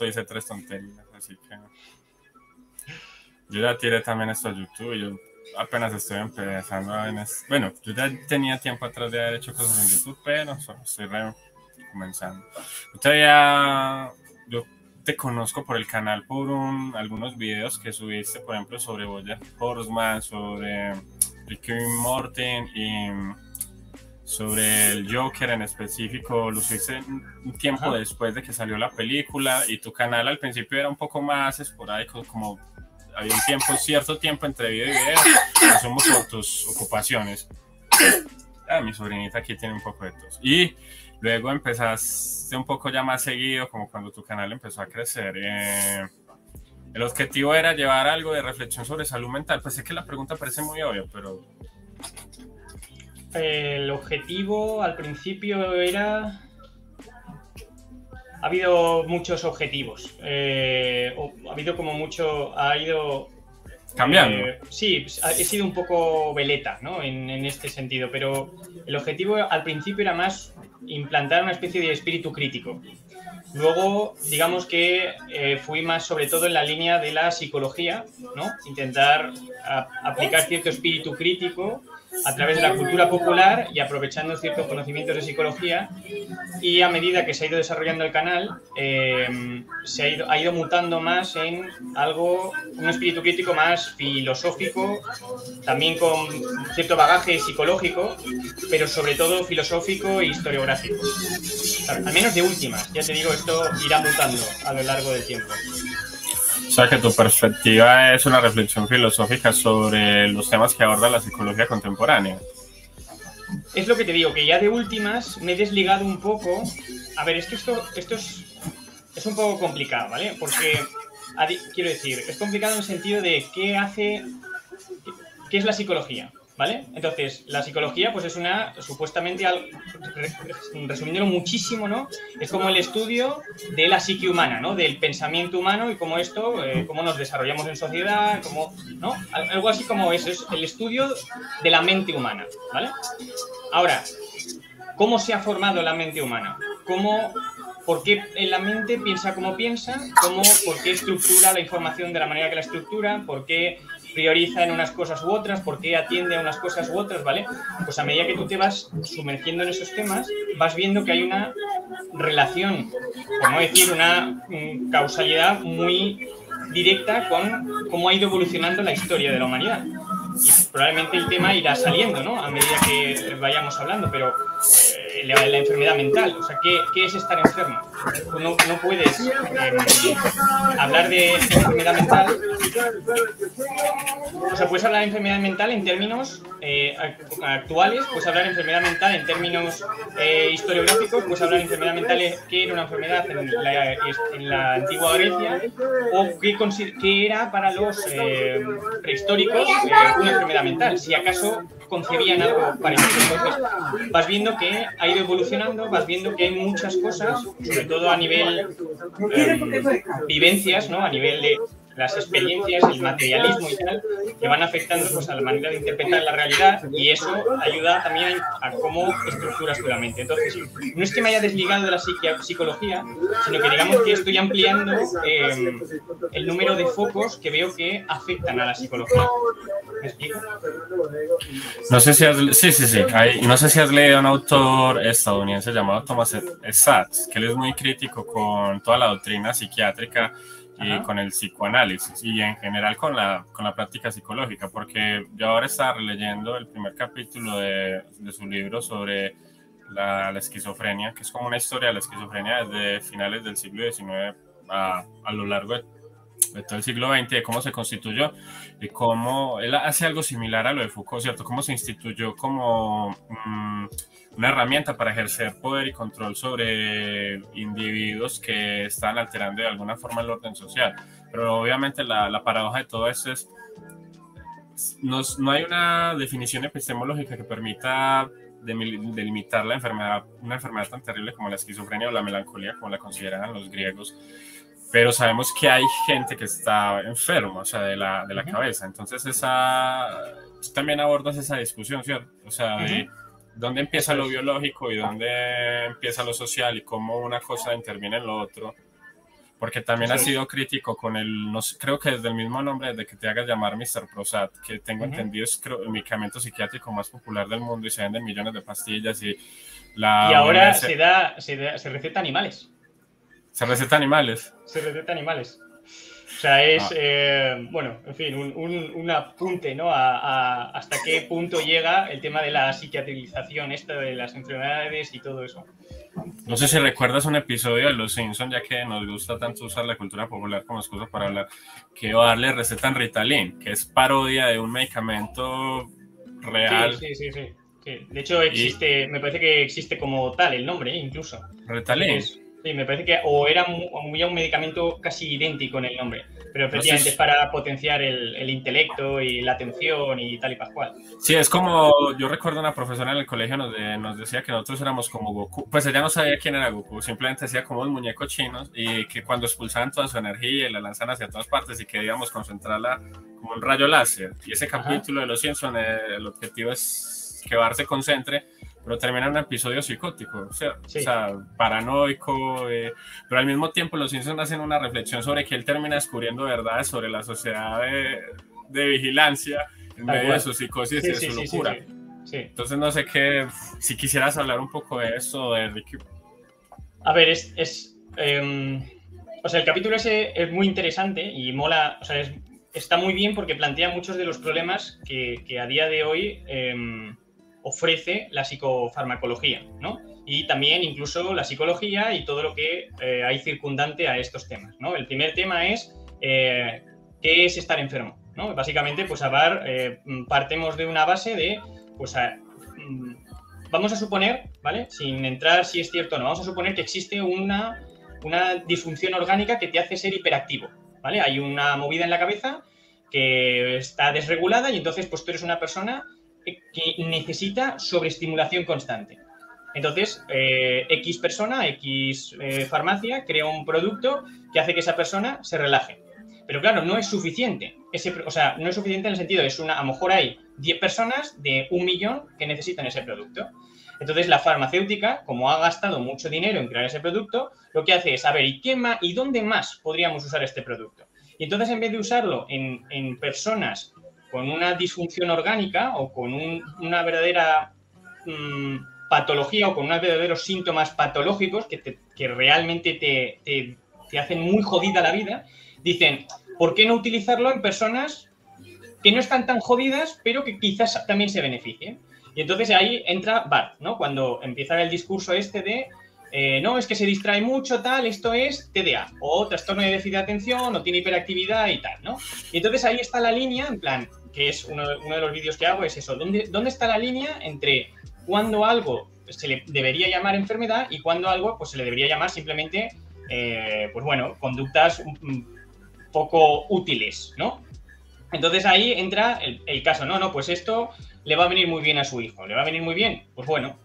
foto hice tres tonterías, así que yo ya tiré también esto a YouTube yo apenas estoy empezando en bueno, yo ya tenía tiempo atrás de haber hecho cosas en YouTube, pero estoy comenzando. Todavía yo te conozco por el canal por un, algunos videos que subiste, por ejemplo, sobre Bojack Horseman, sobre Ricky Morton y sobre el Joker en específico, lo hice un tiempo después de que salió la película y tu canal al principio era un poco más esporádico, como había un tiempo, cierto tiempo entre video y video, asumo por tus ocupaciones. Ah, mi sobrinita aquí tiene un poco de tos. Y luego empezaste un poco ya más seguido, como cuando tu canal empezó a crecer. Eh, el objetivo era llevar algo de reflexión sobre salud mental. Pues sé que la pregunta parece muy obvia, pero el objetivo al principio era... Ha habido muchos objetivos. Eh, ha habido como mucho... Ha ido... Cambiando. Eh, sí, he sido un poco veleta, ¿no? En, este sentido, pero el objetivo al principio era más implantar una especie de espíritu crítico. Luego, digamos que eh, fui más sobre todo en la línea de la psicología, ¿no? Intentar aplicar cierto espíritu crítico a través de la cultura popular y aprovechando ciertos conocimientos de psicología y a medida que se ha ido desarrollando el canal eh, se ha ido, ha ido mutando más en algo, un espíritu crítico más filosófico, también con cierto bagaje psicológico, pero sobre todo filosófico e historiográfico. Al menos de últimas, ya te digo, esto irá mutando a lo largo del tiempo. O sea que tu perspectiva es una reflexión filosófica sobre los temas que aborda la psicología contemporánea. Es lo que te digo, que ya de últimas me he desligado un poco. A ver, es que esto, esto es, es un poco complicado, ¿vale? Porque, quiero decir, es complicado en el sentido de qué hace, qué es la psicología. Entonces, la psicología, pues es una, supuestamente, resumiéndolo muchísimo, ¿no? Es como el estudio de la psique humana, ¿no? Del pensamiento humano y cómo esto, eh, cómo nos desarrollamos en sociedad, cómo, ¿no? Algo así como eso, es el estudio de la mente humana, ¿vale? Ahora, ¿cómo se ha formado la mente humana? ¿Cómo, ¿Por qué la mente piensa como piensa? ¿Cómo, ¿Por qué estructura la información de la manera que la estructura? ¿Por qué prioriza en unas cosas u otras, por qué atiende a unas cosas u otras, ¿vale? Pues a medida que tú te vas sumergiendo en esos temas, vas viendo que hay una relación, por no decir una causalidad muy directa con cómo ha ido evolucionando la historia de la humanidad. Y probablemente el tema irá saliendo, ¿no? A medida que vayamos hablando, pero eh, la, enfermedad mental, o sea, ¿qué, es estar enfermo? No, no puedes eh, hablar de enfermedad mental, o sea, puedes hablar de enfermedad mental en términos eh, actuales, puedes hablar de enfermedad mental en términos historiográficos, puedes hablar de enfermedad mental que era una enfermedad en la, antigua Grecia, o qué, qué era para los prehistóricos una enfermedad mental, si acaso concebían algo parecido. Entonces, vas viendo que ha ido evolucionando, vas viendo que hay muchas cosas, sobre todo a nivel eh, vivencias, ¿no? A nivel de las experiencias, el materialismo y tal, que van afectando pues, a la manera de interpretar la realidad y eso ayuda también a cómo estructuras tu mente. Entonces, no es que me haya desligado de la psicología, sino que digamos que estoy ampliando eh, el número de focos que veo que afectan a la psicología. ¿Me explico? No sé si has, sí, sí, sí. no sé si has leído a un autor estadounidense llamado Thomas Sachs, que él es muy crítico con toda la doctrina psiquiátrica y con el psicoanálisis y en general con la, con la práctica psicológica, porque yo ahora estaba releyendo el primer capítulo de, de su libro sobre la, la, esquizofrenia, que es como una historia de la esquizofrenia desde finales del siglo XIX a, a lo largo de, todo el siglo XX, de cómo se constituyó y cómo él hace algo similar a lo de Foucault, ¿cierto? Cómo se instituyó como... Mm, una herramienta para ejercer poder y control sobre individuos que están alterando de alguna forma el orden social. Pero obviamente la, la paradoja de todo esto es, no, no, hay una definición epistemológica que permita delimitar la enfermedad, una enfermedad tan terrible como la esquizofrenia o la melancolía, como la consideraban los griegos, pero sabemos que hay gente que está enferma, o sea, de la, de la cabeza. Entonces, esa, también abordas esa discusión, ¿cierto? O sea, de dónde empieza lo biológico y dónde empieza lo social y cómo una cosa interviene en lo otro. porque también ha sido crítico con el, no creo que desde el mismo nombre de que te hagas llamar Mr. Prosat, que tengo entendido es el medicamento psiquiátrico más popular del mundo y se venden millones de pastillas y la... Y ahora se, da, se, se receta animales. ¿Se receta animales? Se receta animales. O sea, es, ah. eh, bueno, en fin, un, apunte, ¿no? A, hasta qué punto llega el tema de la psiquiatrización, esta de las enfermedades y todo eso. No sé si recuerdas un episodio de Los Simpsons, ya que nos gusta tanto usar la cultura popular como excusa para hablar, que darle receta en Ritalin, que es parodia de un medicamento real. Sí, sí, sí. sí. De hecho, existe, me parece que existe como tal el nombre, incluso. Ritalin. Sí, me parece que o era muy, un medicamento casi idéntico en el nombre, pero efectivamente es para potenciar el, intelecto y la atención y tal y pascual. Sí, es como, yo recuerdo una profesora en el colegio nos, nos decía que nosotros éramos como Goku, pues ella no sabía quién era Goku, simplemente decía como un muñeco chinos y que cuando expulsaban toda su energía y la lanzan hacia todas partes y que debíamos concentrarla como un rayo láser. Y ese capítulo de los Simpsons, eh, el objetivo es que Bar se concentre pero termina en un episodio psicótico, o sea, paranoico, eh, pero al mismo tiempo los Simpsons hacen una reflexión sobre que él termina descubriendo verdades sobre la sociedad de, vigilancia en medio de su psicosis y de su locura. Entonces no sé qué, si quisieras hablar un poco de eso, de Ricky. A ver, es, es em, o sea, el capítulo ese es muy interesante y mola, o sea, está muy bien porque plantea muchos de los problemas que, que a día de hoy... Em, ofrece la psicofarmacología, ¿no? Y también incluso la psicología y todo lo que eh, hay circundante a estos temas. El primer tema es eh, qué es estar enfermo, ¿no? Básicamente, pues a ver, eh, partemos de una base de, pues mm, vamos a suponer, ¿vale? Sin entrar si es cierto o no, vamos a suponer que existe una, una disfunción orgánica que te hace ser hiperactivo, ¿vale? Hay una movida en la cabeza que está desregulada y entonces pues tú eres una persona que necesita sobreestimulación constante. Entonces, eh, X persona, X eh, farmacia crea un producto que hace que esa persona se relaje. Pero claro, no es suficiente. O sea, no es suficiente en el sentido, es una, a lo mejor hay 10 personas de un millón que necesitan ese producto. Entonces, la farmacéutica, como ha gastado mucho dinero en crear ese producto, lo que hace es, a ver, ¿y, qué más, ¿y dónde más podríamos usar este producto? Y entonces, en vez de usarlo en, en personas con una disfunción orgánica o con una verdadera mm, patología o con unos verdaderos síntomas patológicos que, que realmente te, te, hacen muy jodida la vida, dicen, ¿por qué no utilizarlo en personas que no están tan jodidas, pero que quizás también se beneficien? Y entonces ahí entra Bart, ¿no? Cuando empieza el discurso este de eh, no, es que se distrae mucho, tal, esto es TDA, o trastorno de déficit de atención, o tiene hiperactividad y tal, ¿no? Y entonces ahí está la línea, en plan, que es uno, de los vídeos que hago, es eso, ¿dónde, ¿dónde está la línea entre cuando algo se le debería llamar enfermedad y cuando algo pues se le debería llamar simplemente, eh, pues bueno, conductas poco útiles, ¿no? Entonces ahí entra el, el, caso, no, no, pues esto le va a venir muy bien a su hijo, ¿le va a venir muy bien? Pues bueno,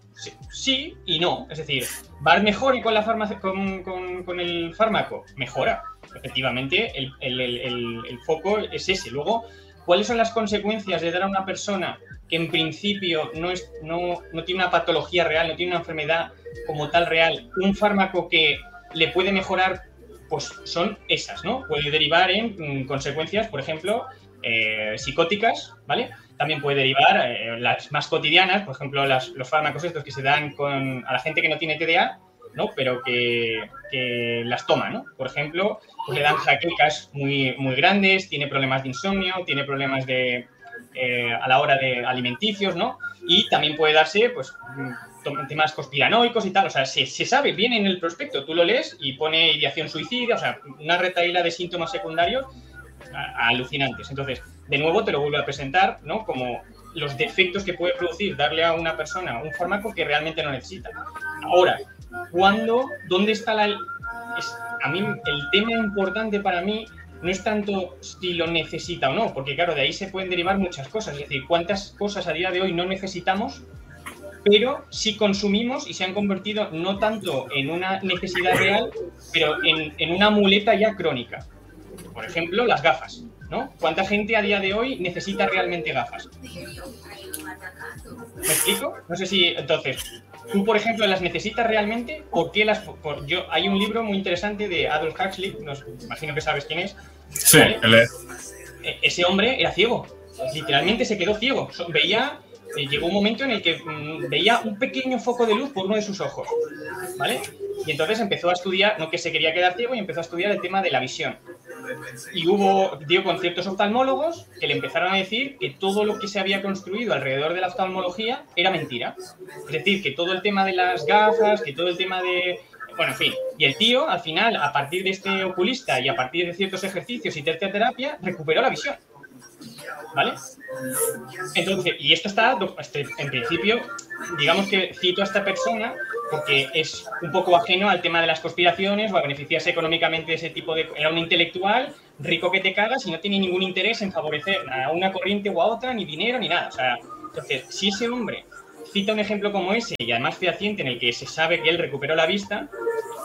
Sí, y no. Es decir, ¿va mejor y con, la con, con, el fármaco? Mejora. Efectivamente, el, el, foco es ese. Luego, ¿cuáles son las consecuencias de dar a una persona que en principio no, es, no, no tiene una patología real, no tiene una enfermedad como tal real, un fármaco que le puede mejorar? Pues son esas, ¿no? Puede derivar en mm, consecuencias, por ejemplo, eh, psicóticas, ¿vale? también puede derivar eh, las más cotidianas, por ejemplo, los fármacos estos que se dan con, a la gente que no tiene TDA, ¿no? pero que, que las toma. ¿no? Por ejemplo, pues le dan jaquecas muy, muy grandes, tiene problemas de insomnio, tiene problemas de, eh, a la hora de alimenticios, ¿no? y también puede darse pues, mm, temas conspiranoicos y tal. O sea, se, se, sabe bien en el prospecto, tú lo lees y pone ideación suicida, o sea, una retaíla de síntomas secundarios alucinantes. Entonces, de nuevo te lo vuelvo a presentar, ¿no? Como los defectos que puede producir darle a una persona un fármaco que realmente no necesita. Ahora, ¿cuándo? ¿Dónde está la...? a mí el tema importante para mí no es tanto si lo necesita o no, porque claro, de ahí se pueden derivar muchas cosas. Es decir, cuántas cosas a día de hoy no necesitamos, pero sí consumimos y se han convertido no tanto en una necesidad real, pero en, en una muleta ya crónica. Por ejemplo, las gafas. ¿no? ¿Cuánta gente a día de hoy necesita realmente gafas? ¿Me explico? No sé si, entonces, tú, por ejemplo, las necesitas realmente, ¿por qué las...? Por, yo, hay un libro muy interesante de Adolf Huxley, no, imagino que sabes quién es. Sí, él es. E, ese hombre era ciego, literalmente se quedó ciego, veía eh, llegó un momento en el que mm, veía un pequeño foco de luz por uno de sus ojos, ¿vale? Y entonces empezó a estudiar, no que se quería quedar ciego, y empezó a estudiar el tema de la visión. Y hubo, dio con ciertos oftalmólogos que le empezaron a decir que todo lo que se había construido alrededor de la oftalmología era mentira. Es decir, que todo el tema de las gafas, que todo el tema de... Bueno, en fin. Y el tío, al final, a partir de este oculista y a partir de ciertos ejercicios y terapia, recuperó la visión. ¿Vale? Entonces, y esto está, en principio, digamos que cito a esta persona porque es un poco ajeno al tema de las conspiraciones o a beneficiarse económicamente de ese tipo de... Era un intelectual rico que te cagas y no tiene ningún interés en favorecer a una corriente o a otra, ni dinero, ni nada. O sea, entonces, si ese hombre cita un ejemplo como ese y además fehaciente en el que se sabe que él recuperó la vista,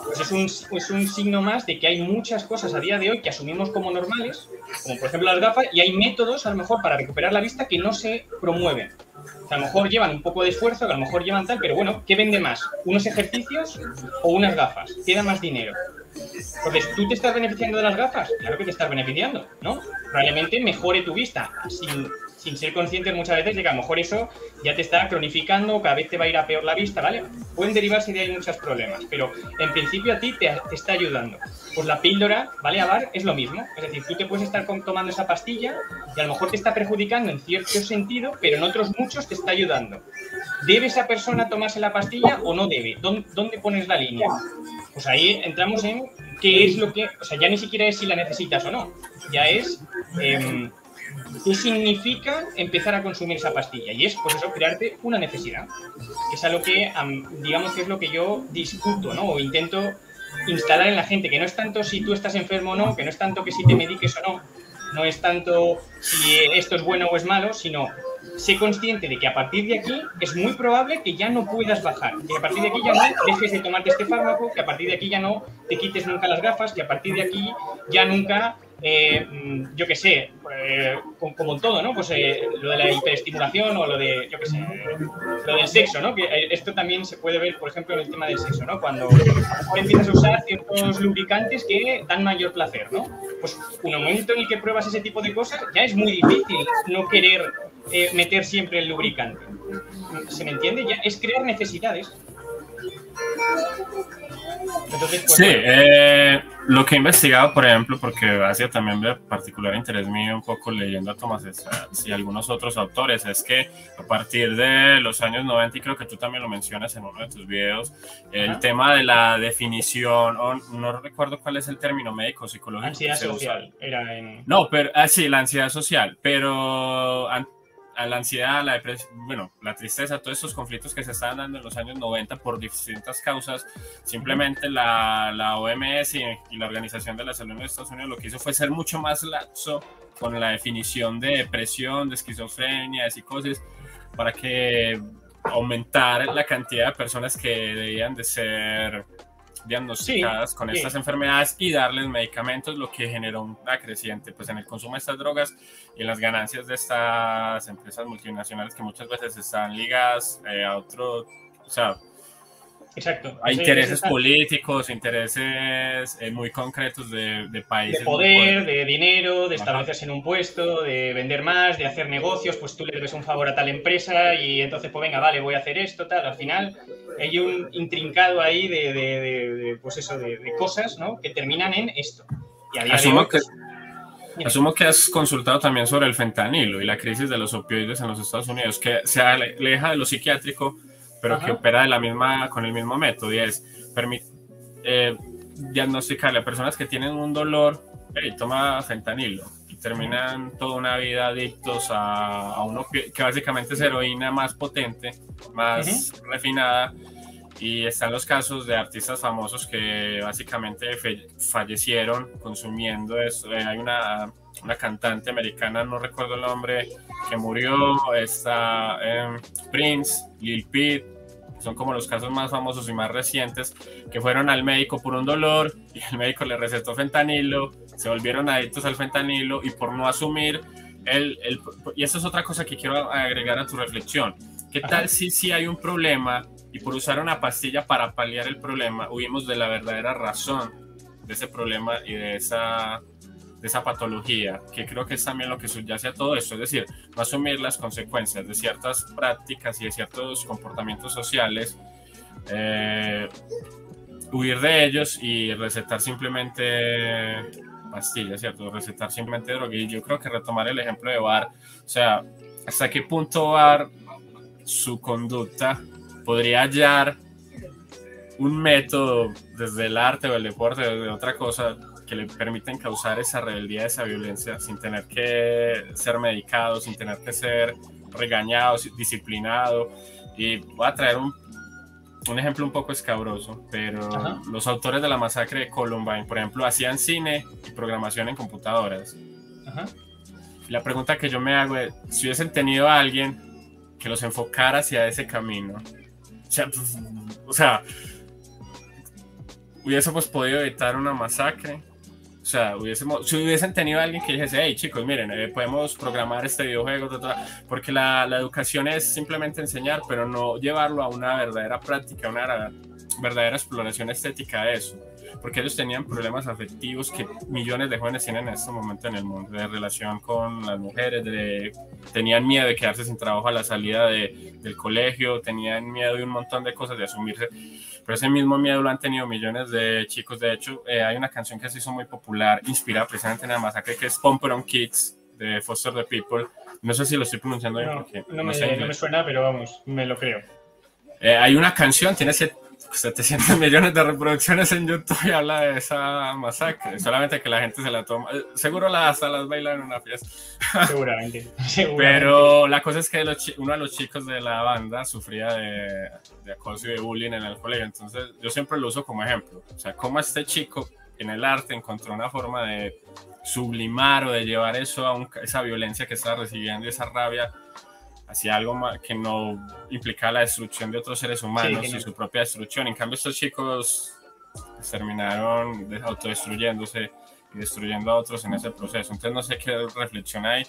pues es un, es un signo más de que hay muchas cosas a día de hoy que asumimos como normales, como por ejemplo las gafas, y hay métodos a lo mejor para recuperar la vista que no se promueven. A lo mejor llevan un poco de esfuerzo, que a lo mejor llevan tal, pero bueno, ¿qué vende más? ¿Unos ejercicios o unas gafas? ¿Qué da más dinero? Entonces, ¿tú te estás beneficiando de las gafas? Claro que te estás beneficiando, ¿no? Probablemente mejore tu vista sin sin ser conscientes muchas veces de que a lo mejor eso ya te está cronificando, cada vez te va a ir a peor la vista, ¿vale? Pueden derivarse de ahí muchos problemas, pero en principio a ti te, está ayudando. Pues la píldora, ¿vale? A es lo mismo. Es decir, tú te puedes estar tomando esa pastilla y a lo mejor te está perjudicando en cierto sentido, pero en otros muchos te está ayudando. ¿Debe esa persona tomarse la pastilla o no debe? ¿Dónde, pones la línea? Pues ahí entramos en qué es lo que, o sea, ya ni siquiera es si la necesitas o no, ya es em, ¿Qué significa empezar a consumir esa pastilla? Y es, pues eso, crearte una necesidad. Es algo que, digamos que es lo que yo discuto, ¿no? O intento instalar en la gente, que no es tanto si tú estás enfermo o no, que no es tanto que si te mediques o no, no es tanto si esto es bueno o es malo, sino sé consciente de que a partir de aquí es muy probable que ya no puedas bajar, que a partir de aquí ya no dejes de tomarte este fármaco, que a partir de aquí ya no te quites nunca las gafas, que a partir de aquí ya nunca eh, yo qué sé, eh, como, todo, ¿no? Pues eh, lo de la hiperestimulación o lo de, yo qué sé, lo del sexo, ¿no? Que esto también se puede ver, por ejemplo, en el tema del sexo, ¿no? Cuando empiezas a usar ciertos lubricantes que dan mayor placer, ¿no? Pues un momento en el que pruebas ese tipo de cosas, ya es muy difícil no querer meter siempre el lubricante. ¿Se me entiende? Ya es crear necesidades. Pues, sí, eh, lo que he investigado, por ejemplo, porque hacía también de particular interés mío un poco leyendo a Thomas y algunos otros autores, es que a partir de los años 90, y creo que tú también lo mencionas en uno de tus videos, el tema de la definición, no recuerdo cuál es el término médico, psicológico. Ansiedad social, era en... No, pero, ah, sí, la ansiedad social, pero la ansiedad, la depresión, bueno, la tristeza, todos estos conflictos que se estaban dando en los años 90 por distintas causas, simplemente la, la OMS y, la Organización de la Salud de Estados Unidos lo que hizo fue ser mucho más laxo con la definición de depresión, de esquizofrenia, de psicosis, para que aumentar la cantidad de personas que debían de ser diagnosticadas con estas enfermedades y darles medicamentos, lo que generó una creciente pues, en el consumo de estas drogas y en las ganancias de estas empresas multinacionales que muchas veces están ligadas eh, a otro, o sea, Exacto. Hay intereses políticos, intereses eh, muy concretos de, de, países. De poder, de dinero, de establecerse en un puesto, de vender más, de hacer negocios, pues tú le debes un favor a tal empresa y entonces, pues venga, vale, voy a hacer esto, tal. Al final hay un intrincado ahí de, de pues eso, de, cosas, ¿no? Que terminan en esto. Y asumo, que, pues, asumo que has consultado también sobre el fentanilo y la crisis de los opioides en los Estados Unidos, que se aleja de lo psiquiátrico pero que opera de la misma, con el mismo método y es eh, diagnosticarle a personas que tienen un dolor, hey, toma fentanilo y terminan toda una vida adictos a, a uno que, básicamente es heroína más potente, más refinada. Y están los casos de artistas famosos que básicamente fallecieron consumiendo eso. Eh, hay una, una, cantante americana, no recuerdo el nombre, que murió. Está em, Prince, Lil Peep, son como los casos más famosos y más recientes, que fueron al médico por un dolor y el médico le recetó fentanilo, se volvieron adictos al fentanilo y por no asumir el, el y eso es otra cosa que quiero agregar a tu reflexión. ¿Qué tal si si hay un problema y por usar una pastilla para paliar el problema huimos de la verdadera razón de ese problema y de esa de esa patología, que creo que es también lo que subyace a todo esto, es decir, asumir las consecuencias de ciertas prácticas y de ciertos comportamientos sociales, eh, huir de ellos y recetar simplemente pastillas, ¿cierto? Recetar simplemente droga. Y yo creo que retomar el ejemplo de Bar, o sea, hasta qué punto Bar, su conducta, podría hallar un método desde el arte o el deporte o de otra cosa que le permiten causar esa rebeldía, esa violencia, sin tener que ser medicado, sin tener que ser regañado, disciplinado. Y voy a traer un, un ejemplo un poco escabroso, pero los autores de la masacre de Columbine, por ejemplo, hacían cine y programación en computadoras. Y la pregunta que yo me hago es, si hubiesen tenido a alguien que los enfocara hacia ese camino, o sea, o sea hubiésemos podido evitar una masacre, o sea, hubiésemos, si hubiesen tenido a alguien que dijese, hey chicos, miren, eh, podemos programar este videojuego, porque la, la, educación es simplemente enseñar, pero no llevarlo a una verdadera práctica, una verdadera exploración estética de eso. Porque ellos tenían problemas afectivos que millones de jóvenes tienen en este momento en el mundo, de relación con las mujeres, de, tenían miedo de quedarse sin trabajo a la salida de, del colegio, tenían miedo de un montón de cosas, de asumirse pero ese mismo miedo lo han tenido millones de chicos. De hecho, eh, hay una canción que se hizo muy popular, inspirada precisamente en la masacre, que es Pomper on Kids, de Foster the People. No sé si lo estoy pronunciando bien. porque no, me, no me suena, pero vamos, me lo creo. Eh, hay una canción, tiene 700 millones de reproducciones en YouTube y habla de esa masacre. Solamente que la gente se la toma. Eh, seguro la, hasta las baila en una fiesta. Seguramente. Pero la cosa es que uno de los chicos de la banda sufría de, de, acoso y de bullying en el colegio. Entonces yo siempre lo uso como ejemplo. O sea, cómo este chico en el arte encontró una forma de sublimar o de llevar eso a esa violencia que estaba recibiendo y esa rabia hacia algo que no implica la destrucción de otros seres humanos y su propia destrucción. En cambio, estos chicos terminaron autodestruyéndose y destruyendo a otros en ese proceso. Entonces, no sé qué reflexión hay.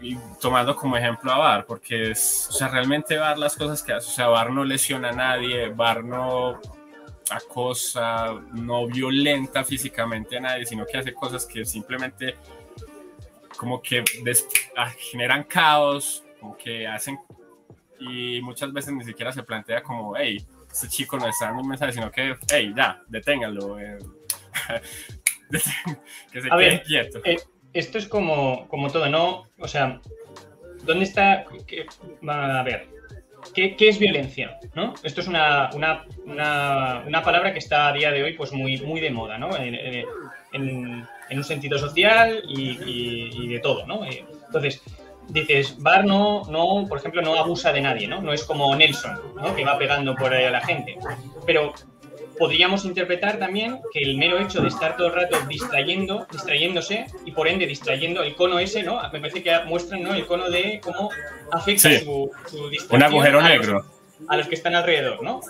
Y tomando como ejemplo a Bar, porque es, o sea, realmente Bar las cosas que hace, o sea, Bar no lesiona a nadie, Bar no acosa, no violenta físicamente a nadie, sino que hace cosas que simplemente como que ah, generan caos, que hacen y muchas veces ni siquiera se plantea como, hey, este chico no está dando un mensaje, sino que, hey, ya, deténgalo. Eh, que se quede quieto. Eh, esto es como, como todo, ¿no? O sea, ¿dónde está? a ver, ¿qué, ¿qué, es violencia? ¿no? Esto es una, una, una, palabra que está a día de hoy pues muy, muy de moda, ¿no? En, en, en un sentido social y, y, y de todo, ¿no? Eh, entonces, dices, Bar no, no, por ejemplo, no abusa de nadie, ¿no? No es como Nelson, ¿no? Que va pegando por ahí a la gente. Pero podríamos interpretar también que el mero hecho de estar todo el rato distrayendo, distrayéndose y por ende distrayendo el cono ese, ¿no? Me parece que muestran, ¿no? El cono de cómo afecta su, su, distracción. Un agujero negro. a los que están alrededor, ¿no?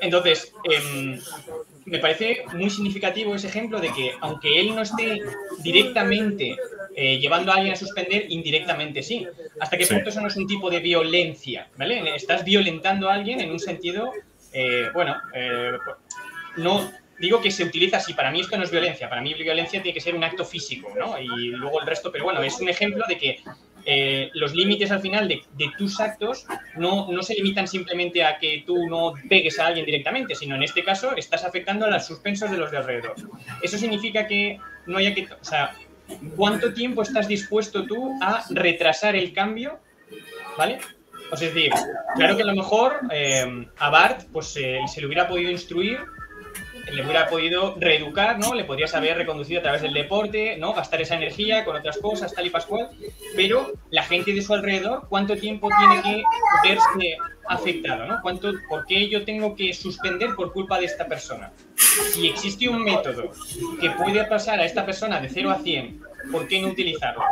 Entonces, eh, me parece muy significativo ese ejemplo de que aunque él no esté directamente eh, llevando a alguien a suspender, indirectamente sí. ¿Hasta qué punto eso no es un tipo de violencia? ¿Vale? Estás violentando a alguien en un sentido, eh, bueno, eh, no digo que se utiliza así. Para mí esto no es violencia. Para mí violencia tiene que ser un acto físico, ¿no? Y luego el resto, pero bueno, es un ejemplo de que eh, los límites al final de, tus actos no, no, se limitan simplemente a que tú no pegues a alguien directamente, sino en este caso estás afectando a los suspensos de los de alrededor. Eso significa que no haya que, o sea, ¿cuánto tiempo estás dispuesto tú a retrasar el cambio? ¿Vale? O sea, es decir, claro que a lo mejor eh, a Bart pues, se le hubiera podido instruir le hubiera podido reeducar, ¿no? Le podrías haber reconducido a través del deporte, ¿no? Gastar esa energía con otras cosas, tal y pascual. Pero la gente de su alrededor, ¿cuánto tiempo tiene que verse afectado, ¿no? ¿Cuánto, ¿Por qué yo tengo que suspender por culpa de esta persona? Si existe un método que puede pasar a esta persona de 0 a 100, ¿por qué no utilizarlo?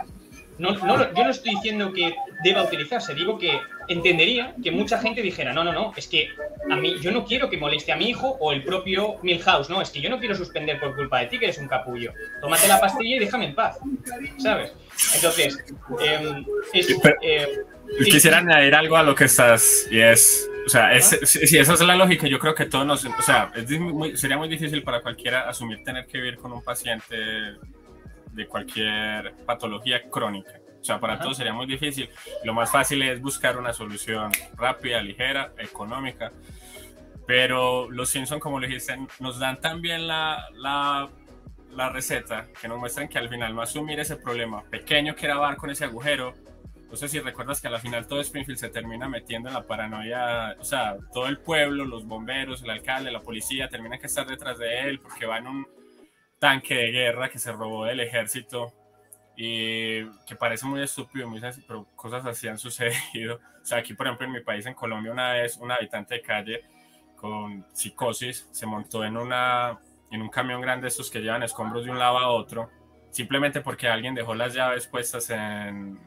No, no, yo no estoy diciendo que deba utilizarse, digo que entendería que mucha gente dijera, no, no, no, es que a mí yo no quiero que moleste a mi hijo o el propio Milhouse, no, es que yo no quiero suspender por culpa de ti, que eres un capullo. Tómate la pastilla y déjame en paz, ¿sabes? Entonces, em, eh, quisiera añadir algo a lo que estás, y es, o sea, si esa es la lógica, yo creo que todos nos, o sea, sería muy difícil para cualquiera asumir tener que vivir con un paciente de cualquier patología crónica. O sea, para todos sería muy difícil. Lo más fácil es buscar una solución rápida, ligera, económica. Pero los Simpson, como le dijiste, nos dan también la, la, la receta que nos muestran que al final no asumir ese problema pequeño que era dar con ese agujero. No sé si recuerdas que al final todo Springfield se termina metiendo en la paranoia, o sea, todo el pueblo, los bomberos, el alcalde, la policía, terminan que estar detrás de él porque va en un tanque de guerra que se robó del ejército y que parece muy estúpido, muy sencillo, pero cosas así han sucedido. O sea, aquí, por ejemplo, en mi país, en Colombia, una vez un habitante de calle con psicosis se montó en, una, en un camión grande, estos que llevan escombros de un lado a otro, simplemente porque alguien dejó las llaves puestas en,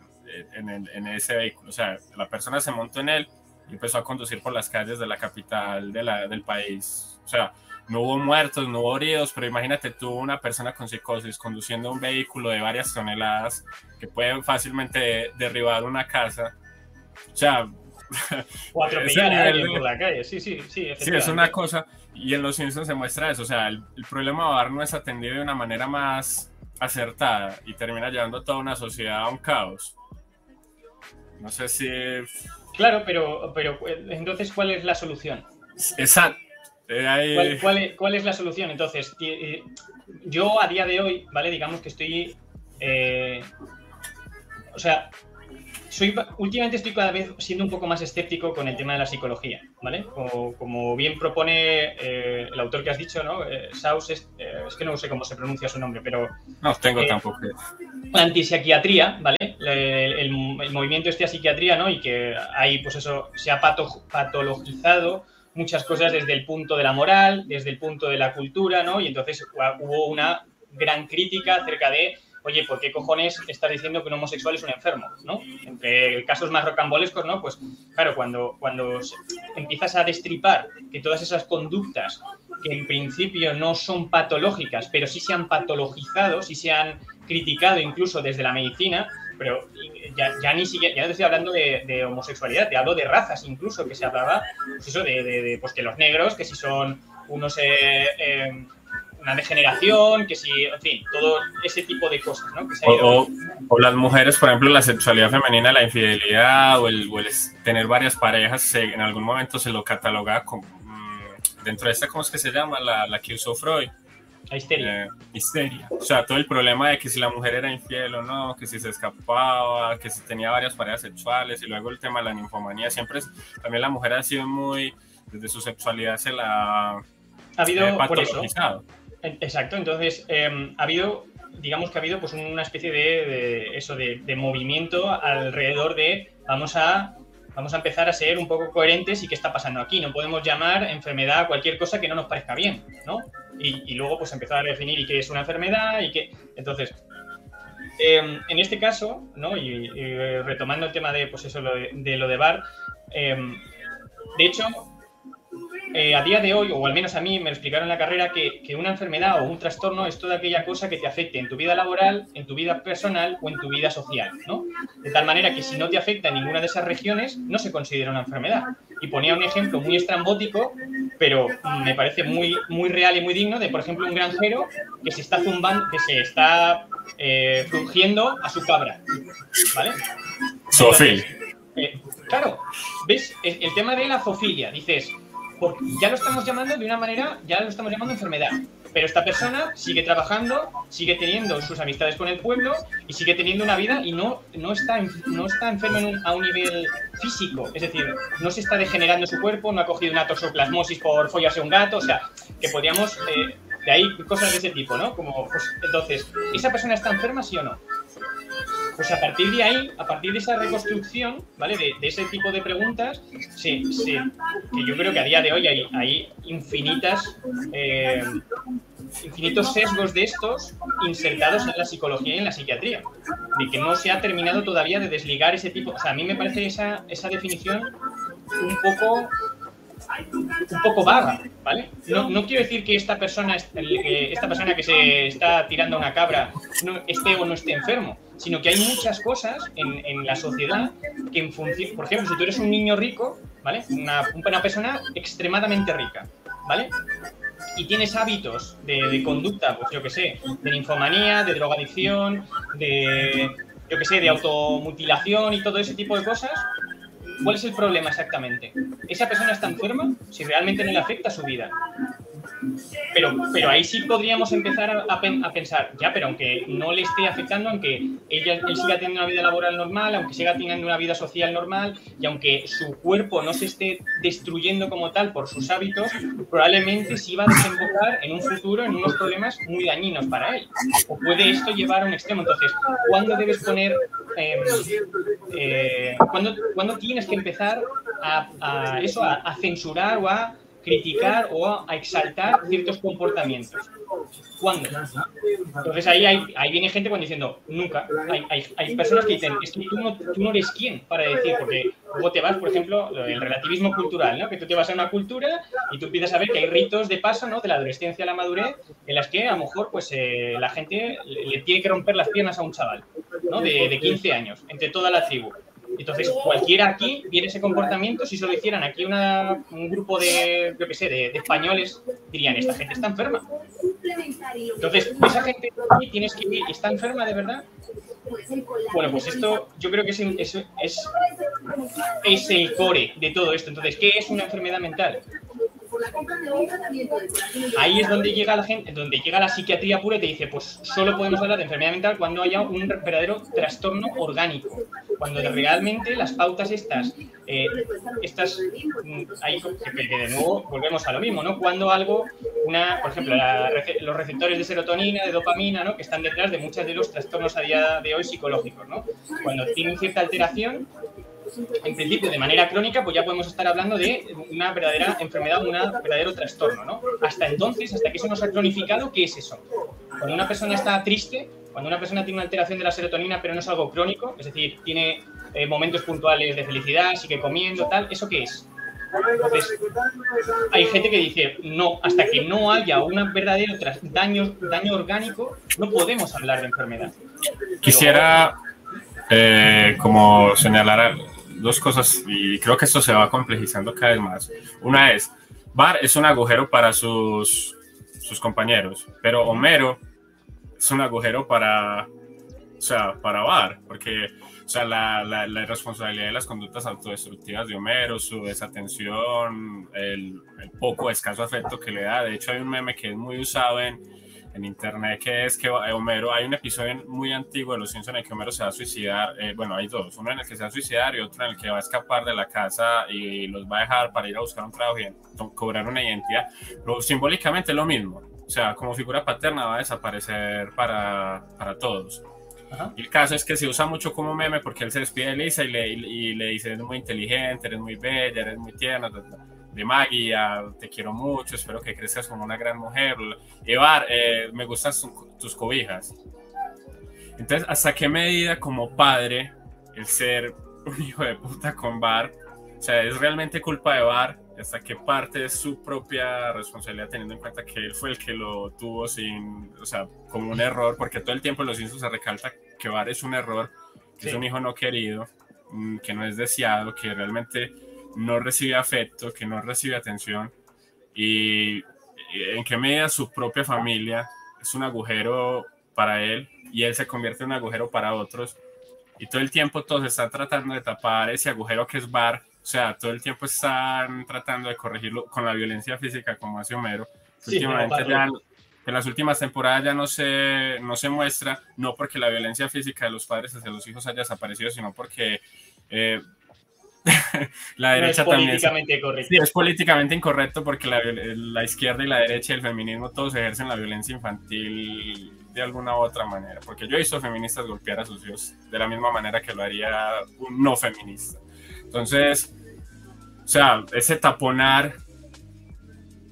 en, en ese vehículo. O sea, la persona se montó en él y empezó a conducir por las calles de la capital de la, del país. O sea, no hubo muertos, no hubo heridos, pero imagínate tú una persona con psicosis conduciendo un vehículo de varias toneladas que puede fácilmente derribar una casa. O sea, o atropellar a alguien por la calle, sí, sí, sí. Sí, es una cosa, y en los Simpsons se muestra eso, o sea, el, problema de no es atendido de una manera más acertada y termina llevando a toda una sociedad a un caos. No sé si... Claro, pero, pero entonces, ¿cuál es la solución? Exacto. Eh, ¿Cuál, es, la solución? Entonces, eh, yo a día de hoy, ¿vale? Digamos que estoy. Eh, o sea, soy, últimamente estoy cada vez siendo un poco más escéptico con el tema de la psicología, ¿vale? Como, bien propone el autor que has dicho, ¿no? Saus, es, que no sé cómo se pronuncia su nombre, pero... No tengo tampoco. La antipsiquiatría, ¿vale? El, movimiento este a psiquiatría, ¿no? Y que ahí, pues eso, se ha patologizado muchas cosas desde el punto de la moral, desde el punto de la cultura, ¿no? Y entonces hubo una gran crítica acerca de, oye, ¿por qué cojones estás diciendo que un homosexual es un enfermo, ¿no? Entre casos más rocambolescos, ¿no? Pues claro, cuando, cuando empiezas a destripar que todas esas conductas que en principio no son patológicas, pero sí se han patologizado, sí se han criticado incluso desde la medicina, pero ya, ni siquiera, ya no te estoy hablando de, homosexualidad, te hablo de razas incluso, que se hablaba, pues eso, de, pues que los negros, que si son unos, eh, eh, una degeneración, que si, en fin, todo ese tipo de cosas, ¿no? o, las mujeres, por ejemplo, la sexualidad femenina, la infidelidad o el, tener varias parejas, en algún momento se lo cataloga como, mm, dentro de esta, ¿cómo es que se llama? La, la que usó Freud histeria. Eh, histeria. O sea, todo el problema de que si la mujer era infiel o no, que si se escapaba, que si tenía varias parejas sexuales y luego el tema de la ninfomanía. Siempre es, también la mujer ha sido muy, desde su sexualidad se la ha habido eh, por eso. Exacto, entonces em, ha habido, digamos que ha habido pues una especie de, eso, de, de movimiento alrededor de vamos a vamos a empezar a ser un poco coherentes y qué está pasando aquí. No podemos llamar enfermedad a cualquier cosa que no nos parezca bien, ¿no? y, luego pues empezar a definir y qué es una enfermedad y qué... Entonces, em, en este caso, ¿no? y, retomando el tema de, pues eso, lo de, lo de Bar, em, de hecho, eh, a día de hoy, o al menos a mí me explicaron en la carrera, que, que, una enfermedad o un trastorno es toda aquella cosa que te afecte en tu vida laboral, en tu vida personal o en tu vida social, ¿no? De tal manera que si no te afecta en ninguna de esas regiones, no se considera una enfermedad. Y ponía un ejemplo muy estrambótico, pero me parece muy, muy real y muy digno, de, por ejemplo, un granjero que se está zumbando, que se está eh, a su cabra, ¿vale? Sofía. Eh, claro, ¿ves? El, el tema de la zoofilia, dices ya lo estamos llamando de una manera, ya lo estamos llamando enfermedad. Pero esta persona sigue trabajando, sigue teniendo sus amistades con el pueblo y sigue teniendo una vida y no, no, está, no está enfermo a un nivel físico. Es decir, no se está degenerando su cuerpo, no ha cogido una toxoplasmosis por follarse un gato. O sea, que podríamos. Eh, de ahí cosas de ese tipo, ¿no? Como, pues, entonces, ¿esa persona está enferma, sí o no? Pues a partir de ahí, a partir de esa reconstrucción, ¿vale? De, ese tipo de preguntas, sí, sí, que yo creo que a día de hoy hay, hay infinitas, eh, infinitos sesgos de estos insertados en la psicología y en la psiquiatría, de que no se ha terminado todavía de desligar ese tipo. O sea, a mí me parece esa, esa definición un poco un poco vaga, ¿vale? No, no, quiero decir que esta persona, esta persona que se está tirando a una cabra no esté o no esté enfermo, sino que hay muchas cosas en, en la sociedad que en función, por ejemplo, si tú eres un niño rico, ¿vale? Una, una persona extremadamente rica, ¿vale? y tienes hábitos de, conducta, pues yo que sé, de ninfomanía, de drogadicción, de, yo que sé, de automutilación y todo ese tipo de cosas, ¿Cuál es el problema exactamente? ¿Esa persona está enferma? Si realmente no le afecta su vida. Pero, pero ahí sí podríamos empezar a, a, pensar, ya, pero aunque no le esté afectando, aunque ella, él siga teniendo una vida laboral normal, aunque siga teniendo una vida social normal, y aunque su cuerpo no se esté destruyendo como tal por sus hábitos, probablemente sí va a desembocar en un futuro en unos problemas muy dañinos para él. O puede esto llevar a un extremo. Entonces, ¿cuándo debes poner, eh, eh, ¿cuándo, ¿cuándo, tienes que empezar a, a eso, a, a censurar o a criticar o a exaltar ciertos comportamientos. ¿Cuándo? Entonces ahí, hay, ahí viene gente cuando diciendo, nunca. Hay, hay, hay, personas que dicen, es que tú no, tú no eres quién para decir, porque luego te vas, por ejemplo, el relativismo cultural, ¿no? que tú te vas a una cultura y tú empiezas a ver que hay ritos de paso ¿no? de la adolescencia a la madurez en las que a lo mejor pues, eh, la gente le tiene que romper las piernas a un chaval ¿no? de, de 15 años, entre toda la tribu. Entonces, cualquiera aquí viene ese comportamiento, si solo hicieran aquí una, un grupo de, de, españoles, dirían, esta gente está enferma. Entonces, esa gente aquí tienes que ir, ¿está enferma de verdad? Bueno, pues esto yo creo que es, es, es el core de todo esto. Entonces, ¿qué es una enfermedad mental? Ahí es donde llega la gente, donde llega la psiquiatría pura y te dice, pues solo podemos hablar de enfermedad mental cuando haya un verdadero trastorno orgánico, cuando realmente las pautas estas, eh, estas, ahí que de nuevo volvemos a lo mismo, ¿no? Cuando algo, una, por ejemplo, los receptores de serotonina, de dopamina, ¿no? Que están detrás de muchos de los trastornos a día de hoy psicológicos, ¿no? Cuando tienen cierta alteración, en principio de manera crónica, pues ya podemos estar hablando de una verdadera enfermedad, un verdadero trastorno, ¿no? Hasta entonces, hasta que eso no se ha cronificado, ¿qué es eso? Cuando una persona está triste, cuando una persona tiene una alteración de la serotonina, pero no es algo crónico, es decir, tiene eh, momentos puntuales de felicidad, sigue comiendo, tal, ¿eso qué es? Entonces, hay gente que dice, no, hasta que no haya un verdadero daño, daño orgánico, no podemos hablar de enfermedad. Quisiera, eh, como señalar dos cosas, y creo que esto se va complejizando cada vez más. Una es, Bar es un agujero para sus, sus compañeros, pero Homero es un agujero para, o sea, para Bar, porque o sea, la, la, la, responsabilidad de las conductas autodestructivas de Homero, su desatención, el, el, poco escaso afecto que le da. De hecho, hay un meme que es muy usado en, en internet que es que Homero, hay un episodio muy antiguo de Los Simpsons en el que Homero se va a suicidar. Eh, bueno, hay dos: uno en el que se va a suicidar y otro en el que va a escapar de la casa y los va a dejar para ir a buscar un trabajo y cobrar una identidad. Pero simbólicamente es lo mismo. O sea, como figura paterna va a desaparecer para, para todos. Y el caso es que se usa mucho como meme porque él se despide de Lisa y le, y le dice, eres muy inteligente, eres muy bella, eres muy tierna, de Maggie, te quiero mucho, espero que crezcas como una gran mujer. Evar, eh, me gustan tus cobijas. Entonces, ¿hasta qué medida como padre el ser un hijo de puta con Bar? O sea, ¿es realmente culpa de Bar? ¿Hasta qué parte es su propia responsabilidad teniendo en cuenta que él fue el que lo tuvo sin, o sea, como un error? Porque todo el tiempo en los insos se recalca que Bar es un error, que sí. es un hijo no querido, mm, que no es deseado, que realmente no recibe afecto, que no recibe atención y en qué medida su propia familia es un agujero para él y él se convierte en un agujero para otros. Y todo el tiempo todos están tratando de tapar ese agujero que es Bar, o sea, todo el tiempo están tratando de corregirlo con la violencia física como hace Homero. Sí, Últimamente ya en las últimas temporadas ya no se, no se muestra, no porque la violencia física de los padres hacia los hijos haya desaparecido, sino porque eh, la derecha no es políticamente también. Correcto. Sí, es políticamente incorrecto porque la, la, izquierda y la derecha y el feminismo todos ejercen la violencia infantil de alguna u otra manera. Porque yo he visto feministas golpear a sus hijos de la misma manera que lo haría un no feminista. Entonces, o sea, ese taponar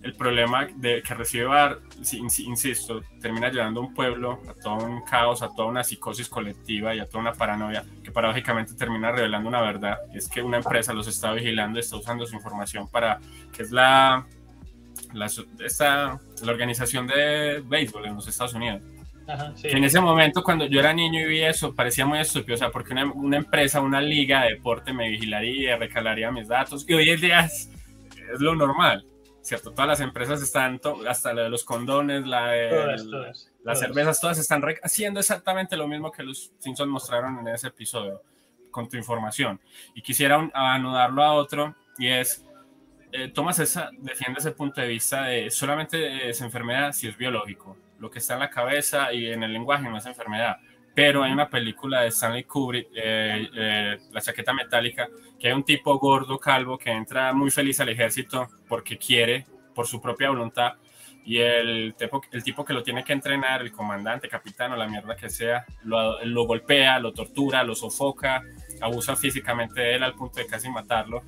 el problema de que recibe Bar, insisto, termina llevando a un pueblo a todo un caos, a toda una psicosis colectiva y a toda una paranoia que paradójicamente termina revelando una verdad, y es que una empresa los está vigilando, está usando su información para, que es la, la, la organización de béisbol en los Estados Unidos. En ese momento, cuando yo era niño y vi eso, parecía muy estúpido, o sea, porque una, una empresa, una liga de deporte me vigilaría, recalaría mis datos, y hoy en día es lo normal. ¿Cierto? Todas las empresas están, hasta la de los condones, la de las cervezas, todas están haciendo exactamente lo mismo que los Simpsons mostraron en ese episodio con tu información. Y quisiera anudarlo a otro, y es, eh, Thomas esa, defiende ese punto de vista de solamente es enfermedad si es biológico. Lo que está en la cabeza y en el lenguaje no es enfermedad pero hay una película de Stanley Kubrick, eh, eh, La chaqueta metálica, que hay un tipo gordo, calvo, que entra muy feliz al ejército porque quiere, por su propia voluntad, y el tipo, el tipo que lo tiene que entrenar, el comandante, capitán o la mierda que sea, lo, lo golpea, lo tortura, lo sofoca, abusa físicamente de él al punto de casi matarlo,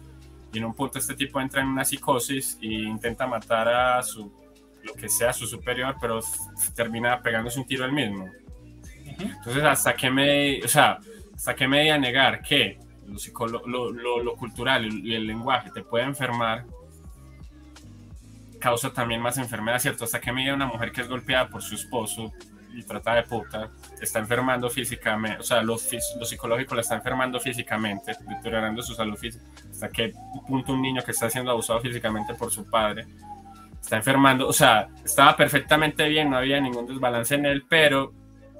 y en un punto este tipo entra en una psicosis e intenta matar a su, lo que sea, su superior, pero termina pegándose un tiro él mismo entonces, ¿hasta qué me, o sea, hasta qué me a negar que lo, lo, lo, cultural y el lenguaje te puede enfermar? Causa también más enfermedad, ¿cierto? Hasta qué medida una mujer que es golpeada por su esposo y trata de puta, está enfermando físicamente, o sea, lo, lo, psicológico la está enfermando físicamente, deteriorando su salud física. Hasta qué punto un niño que está siendo abusado físicamente por su padre está enfermando, o sea, estaba perfectamente bien, no había ningún desbalance en él, pero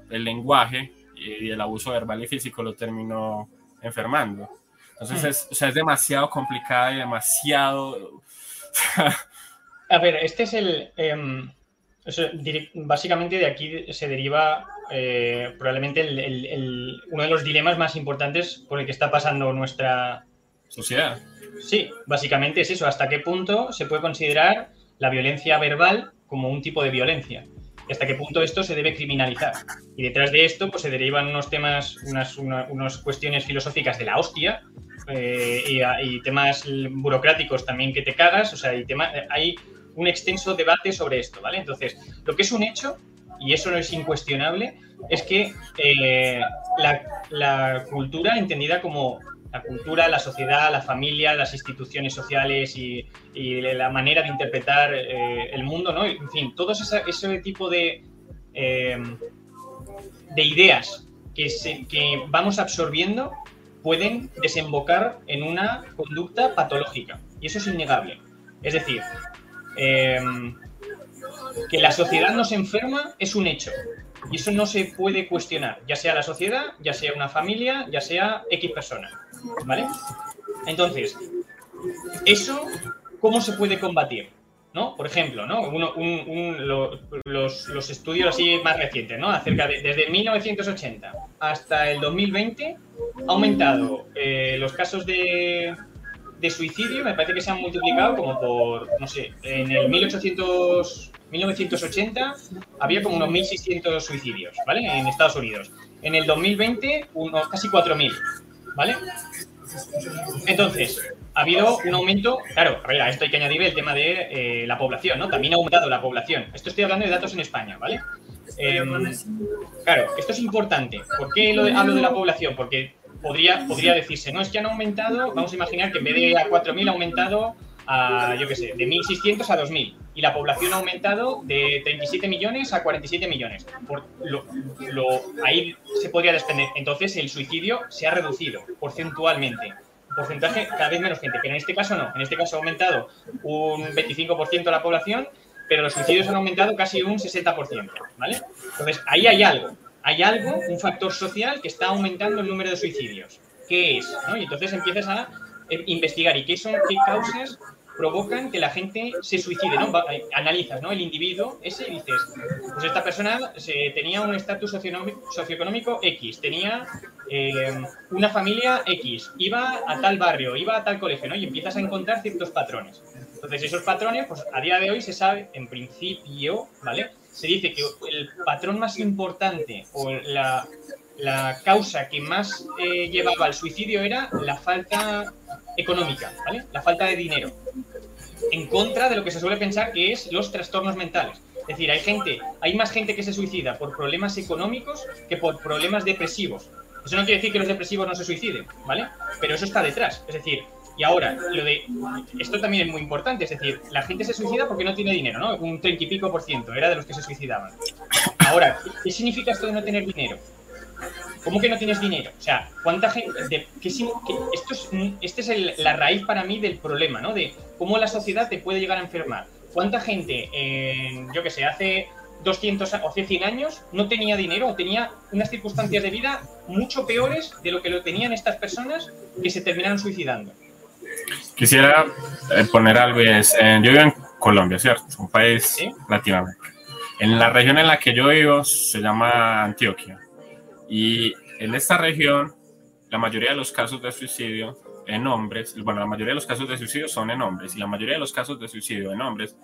el lenguaje y el abuso verbal y físico lo terminó enfermando. Entonces, hmm. es, o sea, es demasiado complicada y demasiado... A ver, este es el... Em, básicamente de aquí se deriva eh, probablemente el, uno de los dilemas más importantes por el que está pasando nuestra sociedad. Sí, básicamente es eso. ¿Hasta qué punto se puede considerar la violencia verbal como un tipo de violencia? Hasta qué punto esto se debe criminalizar. Y detrás de esto pues, se derivan unos temas, unas, cuestiones filosóficas de la hostia eh, y, temas burocráticos también que te cagas. O sea, hay un extenso debate sobre esto, ¿vale? Entonces, lo que es un hecho, y eso no es incuestionable, es que eh, la cultura entendida como la cultura, la sociedad, la familia, las instituciones sociales y, la manera de interpretar eh, el mundo, ¿no? En fin, todo ese, tipo de, eh, de ideas que, vamos absorbiendo pueden desembocar en una conducta patológica. Y eso es innegable. Es decir, eh, que la sociedad nos enferma es un hecho. Y eso no se puede cuestionar, ya sea la sociedad, ya sea una familia, ya sea X persona. ¿Vale? Entonces, ¿eso cómo se puede combatir? ¿no? Por ejemplo, ¿no? los, estudios así más recientes, ¿no? Acerca de, desde 1980 hasta el 2020 ha aumentado eh, los casos de, de, suicidio, me parece que se han multiplicado como por, no sé, en el 1800, 1980 había como unos 1.600 suicidios, ¿vale? En Estados Unidos. En el 2020, unos casi 4.000. ¿vale? Entonces, ha habido un aumento, claro, a ver, a esto hay que añadir el tema de eh, la población, ¿no? También ha aumentado la población. Esto estoy hablando de datos en España, ¿vale? Em, claro, esto es importante. ¿Por qué lo hablo de la población? Porque podría, podría decirse, no, es que han aumentado, vamos a imaginar que en vez de a 4.000 ha aumentado a, yo qué sé, de 1.600 a 2.000 y la población ha aumentado de 37 millones a 47 millones. Por lo, ahí se podría desprender. Entonces el suicidio se ha reducido porcentualmente. Porcentaje cada vez menos gente, pero en este caso no. En este caso ha aumentado un 25% la población, pero los suicidios han aumentado casi un 60%. ¿vale? Entonces ahí hay algo. Hay algo, un factor social que está aumentando el número de suicidios. ¿Qué es? Y entonces empiezas a investigar y qué son, qué causas provocan que la gente se suicide, ¿no? Eh, analizas, ¿no? El individuo ese y dices, pues esta persona se, tenía un estatus socioeconómico X, tenía eh, una familia X, iba a tal barrio, iba a tal colegio, ¿no? Y empiezas a encontrar ciertos patrones. Entonces, esos patrones, pues a día de hoy se sabe, en principio, ¿vale? Se dice que el patrón más importante o la, la causa que más eh, llevaba al suicidio era la falta económica, ¿vale? La falta de dinero. en contra de lo que se suele pensar que es los trastornos mentales. Es decir, hay gente, hay más gente que se suicida por problemas económicos que por problemas depresivos. Eso no quiere decir que los depresivos no se suiciden, ¿vale? Pero eso está detrás. Es decir, y ahora, lo de. Esto también es muy importante, es decir, la gente se suicida porque no tiene dinero, ¿no? Un treinta y pico por ciento era de los que se suicidaban. Ahora, ¿qué significa esto de no tener dinero? ¿Cómo que no tienes dinero? O sea, ¿cuánta gente.? De, qué, esto es, este es la raíz para mí del problema, ¿no? De cómo la sociedad te puede llegar a enfermar. ¿Cuánta gente, yo qué sé, hace 200 o 100 años no tenía dinero o tenía unas circunstancias de vida mucho peores de lo que lo tenían estas personas que se terminaron suicidando? Quisiera eh, poner algo y es, eh, yo vivo en Colombia, ¿cierto? Un país Latinoamérica. En la región en la que yo vivo se llama Antioquia. Y en esta región, la mayoría de los casos de suicidio en hombres, bueno, la mayoría de los casos de suicidio son en hombres y la mayoría de los casos de suicidio en hombres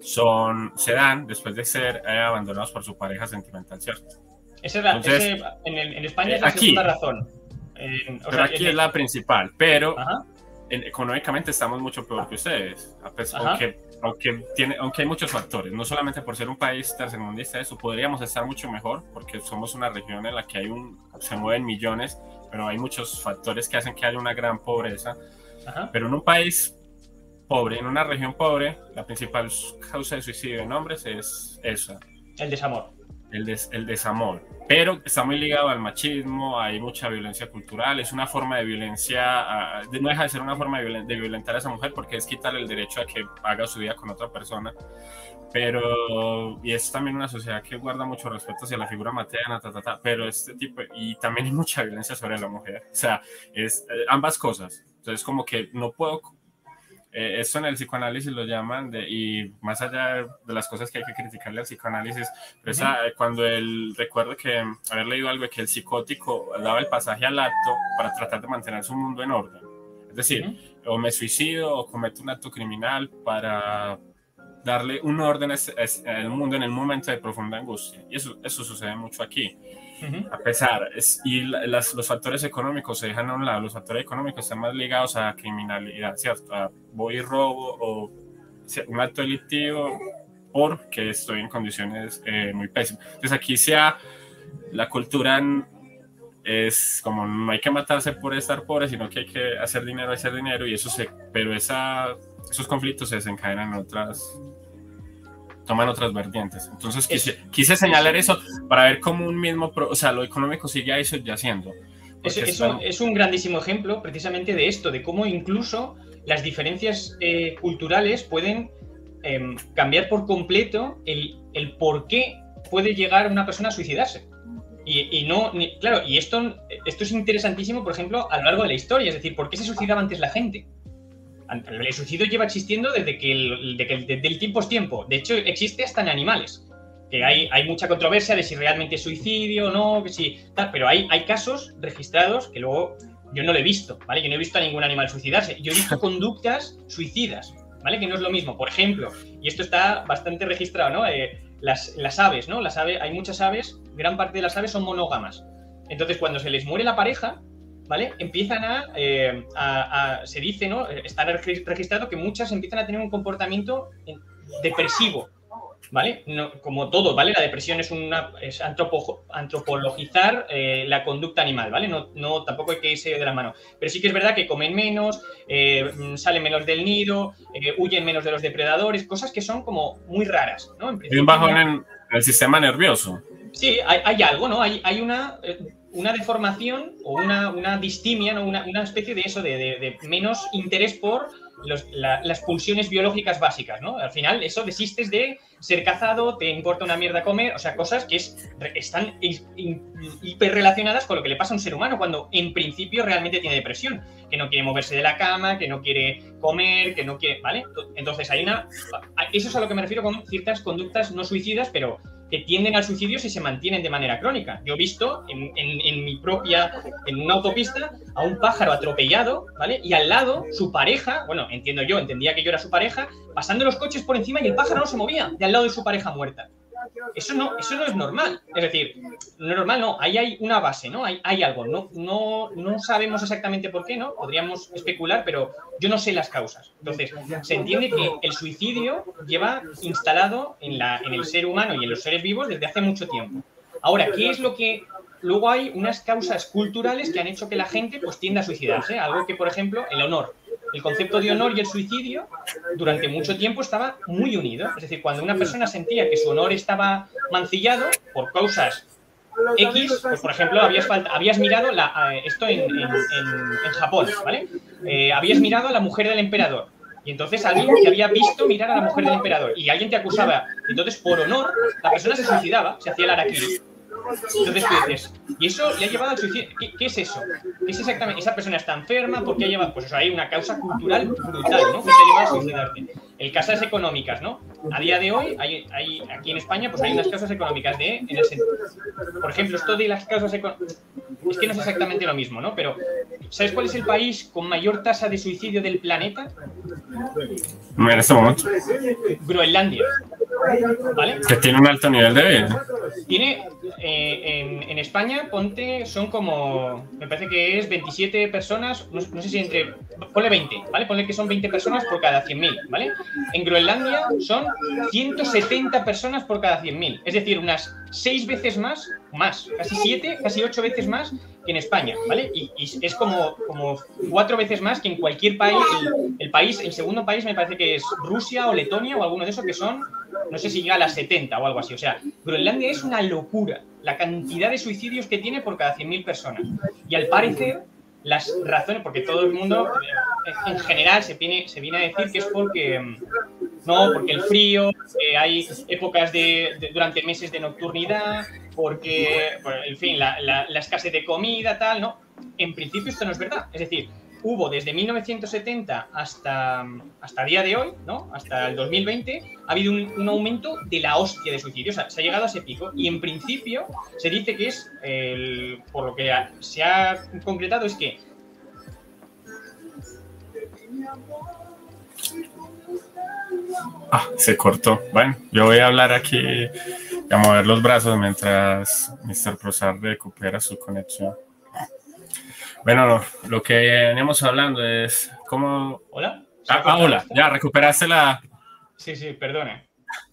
son, se dan después de ser eh, abandonados por su pareja sentimental, ¿cierto? Esa es en, España es la aquí, segunda razón. pero aquí es la principal, pero económicamente estamos mucho peor que ustedes, aunque, aunque, tiene, aunque hay muchos factores, no solamente por ser un país tercermundista, eso podríamos estar mucho mejor, porque somos una región en la que hay un, se mueven millones, pero hay muchos factores que hacen que haya una gran pobreza. Pero en un país pobre, en una región pobre, la principal causa de suicidio en hombres es esa. El desamor el, el desamor. Pero está muy ligado al machismo, hay mucha violencia cultural, es una forma de violencia, no deja de ser una forma de, violentar a esa mujer porque es quitarle el derecho a que haga su vida con otra persona. Pero, y es también una sociedad que guarda mucho respeto hacia la figura materna, pero este tipo, y también hay mucha violencia sobre la mujer. O sea, es eh, ambas cosas. Entonces, como que no puedo eh, esto en el psicoanálisis lo llaman, de, y más allá de las cosas que hay que criticarle al psicoanálisis, cuando él recuerdo que haber leído algo de que el psicótico daba el pasaje al acto para tratar de mantener su mundo en orden. Es decir, o me suicido o cometo un acto criminal para darle un orden al mundo en el momento de profunda angustia. Y eso, eso sucede mucho aquí. A pesar, es, y los factores económicos se dejan a un lado, los factores económicos están más ligados a criminalidad, ¿cierto? A voy robo o un acto delictivo porque estoy en condiciones eh, muy pésimas. Entonces aquí sea la cultura es como no hay que matarse por estar pobre, sino que hay que hacer dinero, hacer dinero y eso se, pero esos conflictos se desencadenan en otras toman otras vertientes. Entonces quise, quise señalar eso para ver cómo un mismo, o sea, lo económico sigue ahí subyaciendo. Es, es, un, es, un, grandísimo ejemplo precisamente de esto, de cómo incluso las diferencias eh, culturales pueden em, cambiar por completo el, el, por qué puede llegar una persona a suicidarse. Y, y no, claro, y esto, esto es interesantísimo, por ejemplo, a lo largo de la historia, es decir, ¿por qué se suicidaba antes la gente? El suicidio lleva existiendo desde que el, de que el, tiempo es tiempo. De hecho, existe hasta en animales. Que hay, hay mucha controversia de si realmente es suicidio o no, que si, tal, pero hay, hay casos registrados que luego yo no lo he visto, ¿vale? Yo no he visto a ningún animal suicidarse. Yo he visto conductas suicidas, ¿vale? Que no es lo mismo. Por ejemplo, y esto está bastante registrado, ¿no? Eh, las, las, aves, ¿no? Las aves, hay muchas aves, gran parte de las aves son monógamas. Entonces, cuando se les muere la pareja, ¿vale? Empiezan eh, a, se dice, ¿no? Está registrado que muchas empiezan a tener un comportamiento depresivo, ¿vale? como todo, ¿vale? La depresión es una es antropologizar eh, la conducta animal, ¿vale? No, no, tampoco hay que irse de la mano. Pero sí que es verdad que comen menos, eh, salen menos del nido, huyen menos de los depredadores, cosas que son como muy raras, ¿no? En un bajón en el sistema nervioso. Sí, hay, hay algo, ¿no? Hay, hay una una deformación o una, una distimia, ¿no? una, una, especie de eso, de, menos interés por los, las pulsiones biológicas básicas, ¿no? Al final, eso desistes de ser cazado, te importa una mierda comer, o sea, cosas que es, están hiperrelacionadas con lo que le pasa a un ser humano cuando en principio realmente tiene depresión, que no quiere moverse de la cama, que no quiere comer, que no quiere, ¿vale? Entonces hay una... Eso es a lo que me refiero con ciertas conductas no suicidas, pero que tienden al suicidio si se mantienen de manera crónica. Yo he visto en, mi propia, en una autopista, a un pájaro atropellado, ¿vale? Y al lado, su pareja, bueno, entiendo yo, entendía que yo era su pareja, pasando los coches por encima y el pájaro no se movía, de al lado de su pareja muerta. Eso no, eso no es normal. Es decir, no es normal, no, ahí hay una base, ¿no? Hay, hay algo. No, no, no sabemos exactamente por qué, ¿no? Podríamos especular, pero yo no sé las causas. Entonces, se entiende que el suicidio lleva instalado en, la, en el ser humano y en los seres vivos desde hace mucho tiempo. Ahora, ¿qué es lo que luego hay unas causas culturales que han hecho que la gente pues tienda a suicidarse. Algo que, por ejemplo, el honor. El concepto de honor y el suicidio durante mucho tiempo estaba muy unido. Es decir, cuando una persona sentía que su honor estaba mancillado por causas X, pues por ejemplo, habías, habías mirado la, eh, esto en, Japón, ¿vale? Eh, habías mirado a la mujer del emperador. Y entonces alguien te había visto mirar a la mujer del emperador y alguien te acusaba. Entonces, por honor, la persona se suicidaba, se hacía el araquiri. Entonces tú dices, ¿y eso le ha llevado al suicidio? ¿Qué, es eso? ¿Qué es exactamente? ¿Esa persona está enferma? ¿Por qué ha llevado? Pues eso, hay una causa cultural brutal, ¿no? Que te lleva a suicidarte. El causas económicas, ¿no? A día de hoy, hay, hay, aquí en España, pues hay unas causas económicas de, en el por ejemplo, esto de las causas económicas, es que no es exactamente lo mismo, ¿no? Pero, ¿sabes cuál es el país con mayor tasa de suicidio del planeta? En este momento. Groenlandia. ¿Vale? Que tiene un alto nivel de vida. Tiene, eh, en, España, ponte, son como, me parece que es 27 personas, no, sé si entre, ponle 20, ¿vale? Ponle que son 20 personas por cada 100.000, ¿vale? En Groenlandia son 170 personas por cada 100.000, es decir, unas 6 veces más, más, casi 7, casi 8 veces más que en España, ¿vale? Y, es como, como 4 veces más que en cualquier país, el, país, el segundo país me parece que es Rusia o Letonia o alguno de esos que son no sé si llega a las 70 o algo así. O sea, Groenlandia es una locura la cantidad de suicidios que tiene por cada 100.000 personas. Y al parecer, las razones, porque todo el mundo eh, en general se viene, se viene a decir que es porque, mm, no, porque el frío, que hay épocas de, durante meses de nocturnidad, porque, en fin, la, la, la escasez de comida, tal, ¿no? En principio esto no es verdad. Es decir, hubo desde 1970 hasta, hasta día de hoy, ¿no? hasta el 2020, ha habido un, aumento de la hostia de suicidios. O sea, se ha llegado a ese pico y en principio se dice que es, el, por lo que se ha concretado, es que... Ah, se cortó. Bueno, yo voy a hablar aquí y a mover los brazos mientras Mr. Prosar recupera su conexión. Bueno, lo que veníamos hablando es cómo... ¿Hola? Ah, ah, hola, ya recuperaste la... Sí, sí, perdone.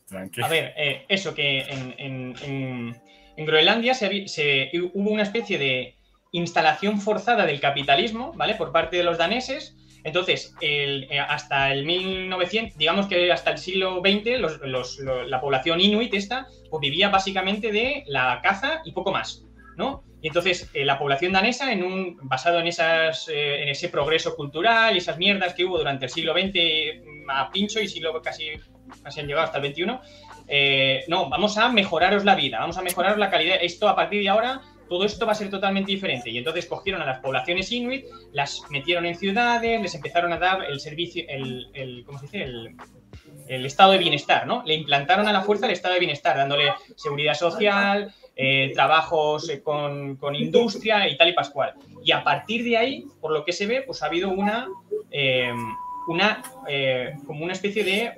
Tranquilo. A ver, eh, eso que en, Groenlandia se, hubo una especie de instalación forzada del capitalismo, ¿vale? Por parte de los daneses. Entonces, eh, hasta el 1900, digamos que hasta el siglo XX, la población inuit esta, pues vivía básicamente de la caza y poco más, ¿no? Y entonces eh, la población danesa, en un, basado en, esas, eh, en ese progreso cultural y esas mierdas que hubo durante el siglo XX mm, a pincho y siglo casi, casi han llegado hasta el XXI, eh, no, vamos a mejoraros la vida, vamos a mejorar la calidad. Esto a partir de ahora, todo esto va a ser totalmente diferente. Y entonces cogieron a las poblaciones inuit, las metieron en ciudades, les empezaron a dar el servicio, el, el ¿cómo se dice? El, el estado de bienestar, ¿no? Le implantaron a la fuerza el estado de bienestar, dándole seguridad social, eh, trabajos eh, con, industria y tal y pascual. Y a partir de ahí, por lo que se ve, pues ha habido una, eh, una como una especie de,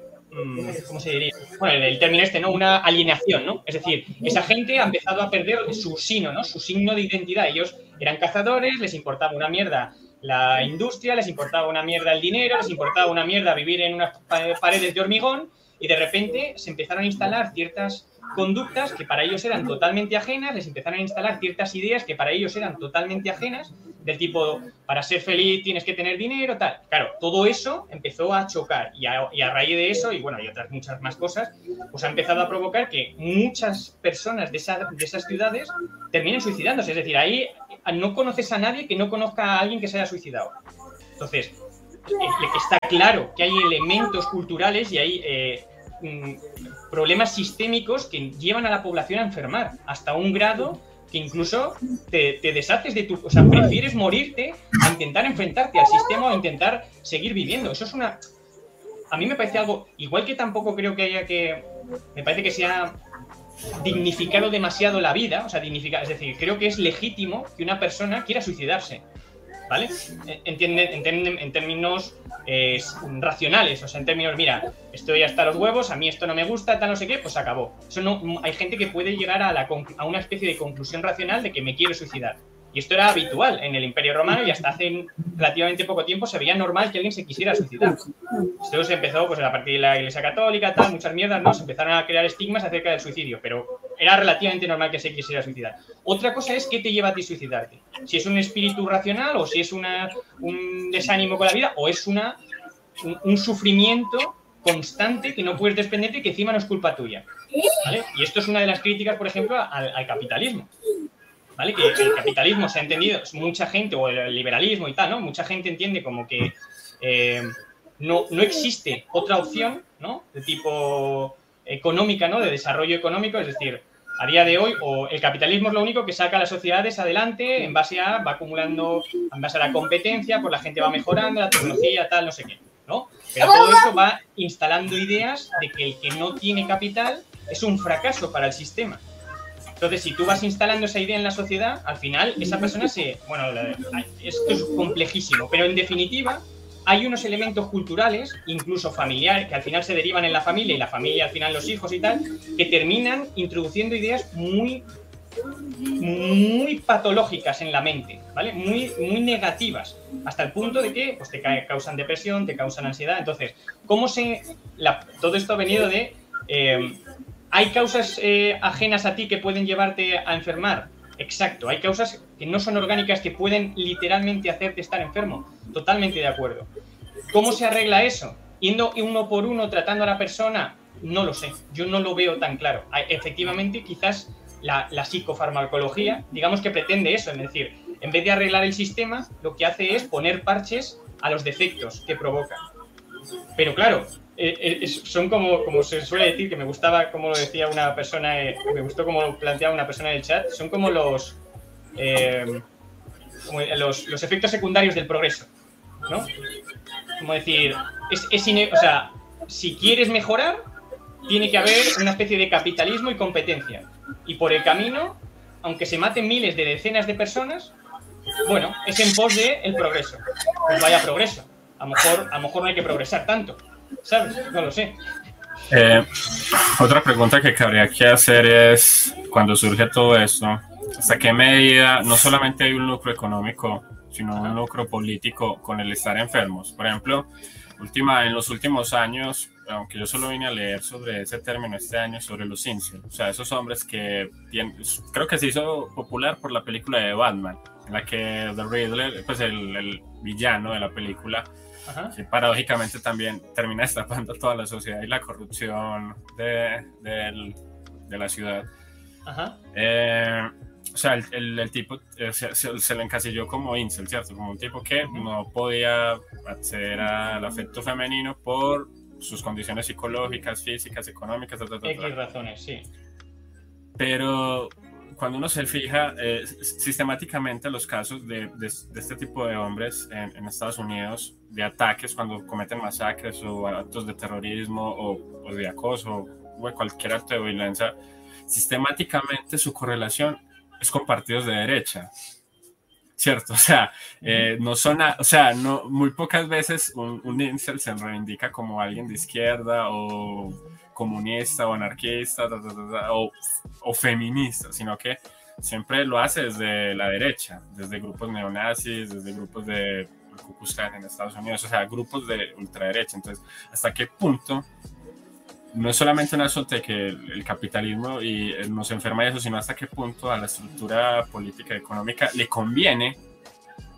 ¿cómo se diría? Bueno, el, término este, ¿no? Una alienación, ¿no? Es decir, esa gente ha empezado a perder su signo, ¿no? Su signo de identidad. Ellos eran cazadores, les importaba una mierda la industria, les importaba una mierda el dinero, les importaba una mierda vivir en unas paredes de hormigón y de repente se empezaron a instalar ciertas conductas que para ellos eran totalmente ajenas, les empezaron a instalar ciertas ideas que para ellos eran totalmente ajenas, del tipo, para ser feliz tienes que tener dinero, tal. Claro, todo eso empezó a chocar y a, raíz de eso, y bueno, y otras muchas más cosas, pues ha empezado a provocar que muchas personas de, de esas ciudades terminen suicidándose. Es decir, ahí no conoces a nadie que no conozca a alguien que se haya suicidado. Entonces, está claro que hay elementos culturales y hay... Eh, problemas sistémicos que llevan a la población a enfermar hasta un grado que incluso te, deshaces de tu... O sea, prefieres morirte a intentar enfrentarte al sistema o intentar seguir viviendo. Eso es una... A mí me parece algo... Igual que tampoco creo que haya que... Me parece que se ha dignificado demasiado la vida. O sea, dignificar... Es decir, creo que es legítimo que una persona quiera suicidarse. ¿Vale? Entienden, en términos racionales, o sea, en términos, mira, estoy hasta los huevos, a mí esto no me gusta, tal no sé qué, pues acabó. No, hay gente que puede llegar a, la, una especie de conclusión racional de que me quiero suicidar. Y esto era habitual en el Imperio Romano y hasta hace relativamente poco tiempo se veía normal que alguien se quisiera suicidar. Esto se empezó pues, a partir de la Iglesia Católica, tal, muchas mierdas, ¿no? Se empezaron a crear estigmas acerca del suicidio, pero era relativamente normal que se quisiera suicidar. Otra cosa es qué te lleva a ti suicidarte. Si es un espíritu racional o si es un desánimo con la vida o es una, un, sufrimiento constante que no puedes desprenderte y que encima no es culpa tuya. Y esto es una de las críticas, por ejemplo, al capitalismo. ¿vale? Que el capitalismo se ha entendido, mucha gente, o el liberalismo y tal, ¿no? Mucha gente entiende como que eh, no, no existe otra opción, ¿no? De tipo económica, ¿no? De desarrollo económico, es decir, a día de hoy, o el capitalismo es lo único que saca a las sociedades adelante en base a, va acumulando, en base a la competencia, pues la gente va mejorando, la tecnología, tal, no sé qué, ¿no? Pero todo eso va instalando ideas de que el que no tiene capital es un fracaso para el sistema. Entonces, si tú vas instalando esa idea en la sociedad, al final esa persona se... Bueno, esto es complejísimo, pero en definitiva hay unos elementos culturales, incluso familiares, que al final se derivan en la familia y la familia al final los hijos y tal, que terminan introduciendo ideas muy muy patológicas en la mente, ¿vale? Muy, muy negativas, hasta el punto de que pues, te causan depresión, te causan ansiedad. Entonces, ¿cómo se... todo esto ha venido de... Eh, ¿Hay causas eh, ajenas a ti que pueden llevarte a enfermar? Exacto, hay causas que no son orgánicas que pueden literalmente hacerte estar enfermo. Totalmente de acuerdo. ¿Cómo se arregla eso? Yendo uno por uno tratando a la persona, no lo sé, yo no lo veo tan claro. Efectivamente, quizás la, la psicofarmacología, digamos que pretende eso, es decir, en vez de arreglar el sistema, lo que hace es poner parches a los defectos que provoca. Pero claro, eh, eh, son como, como se suele decir, que me gustaba como lo decía una persona, eh, me gustó como lo planteaba una persona en el chat, son como los, los, los, efectos secundarios del progreso, ¿no? Como decir, es, es o sea, si quieres mejorar, tiene que haber una especie de capitalismo y competencia. Y por el camino, aunque se maten miles de decenas de personas, bueno, es en pos del el progreso. Pues vaya progreso. A lo mejor, a lo mejor no hay que progresar tanto ¿Sabes? No lo sé. Eh, otra pregunta que cabría que hacer es, cuando surge todo esto, ¿hasta qué medida no solamente hay un lucro económico, sino un lucro político con el estar enfermos? Por ejemplo, última, en los últimos años, aunque yo solo vine a leer sobre ese término este año, sobre los incels, o sea, esos hombres que tienen, creo que se hizo popular por la película de Batman, en la que The Riddler, pues el, el villano de la película, que paradójicamente también termina destapando toda la sociedad y la corrupción de, de, la ciudad. Eh, o sea, el, el, tipo eh, se, se, le encasilló como incel, ¿cierto? Como un tipo que no podía acceder al afecto femenino por sus condiciones psicológicas, físicas, económicas, X razones, sí. Pero cuando uno se fija eh, sistemáticamente los casos de, de, este tipo de hombres en, en, Estados Unidos, de ataques cuando cometen masacres o actos de terrorismo o, de acoso o cualquier acto de violencia, sistemáticamente su correlación es con partidos de derecha. ¿Cierto? O sea, eh, no son, o sea, no, muy pocas veces un, un incel se reivindica como alguien de izquierda o comunista o anarquista o, o, feminista, sino que siempre lo hace desde la derecha, desde grupos neonazis, desde grupos de Ku en Estados Unidos, o sea, grupos de ultraderecha. Entonces, ¿hasta qué punto no es solamente un de que el, capitalismo y eh, nos enferma de eso, sino hasta qué punto a la estructura política y económica le conviene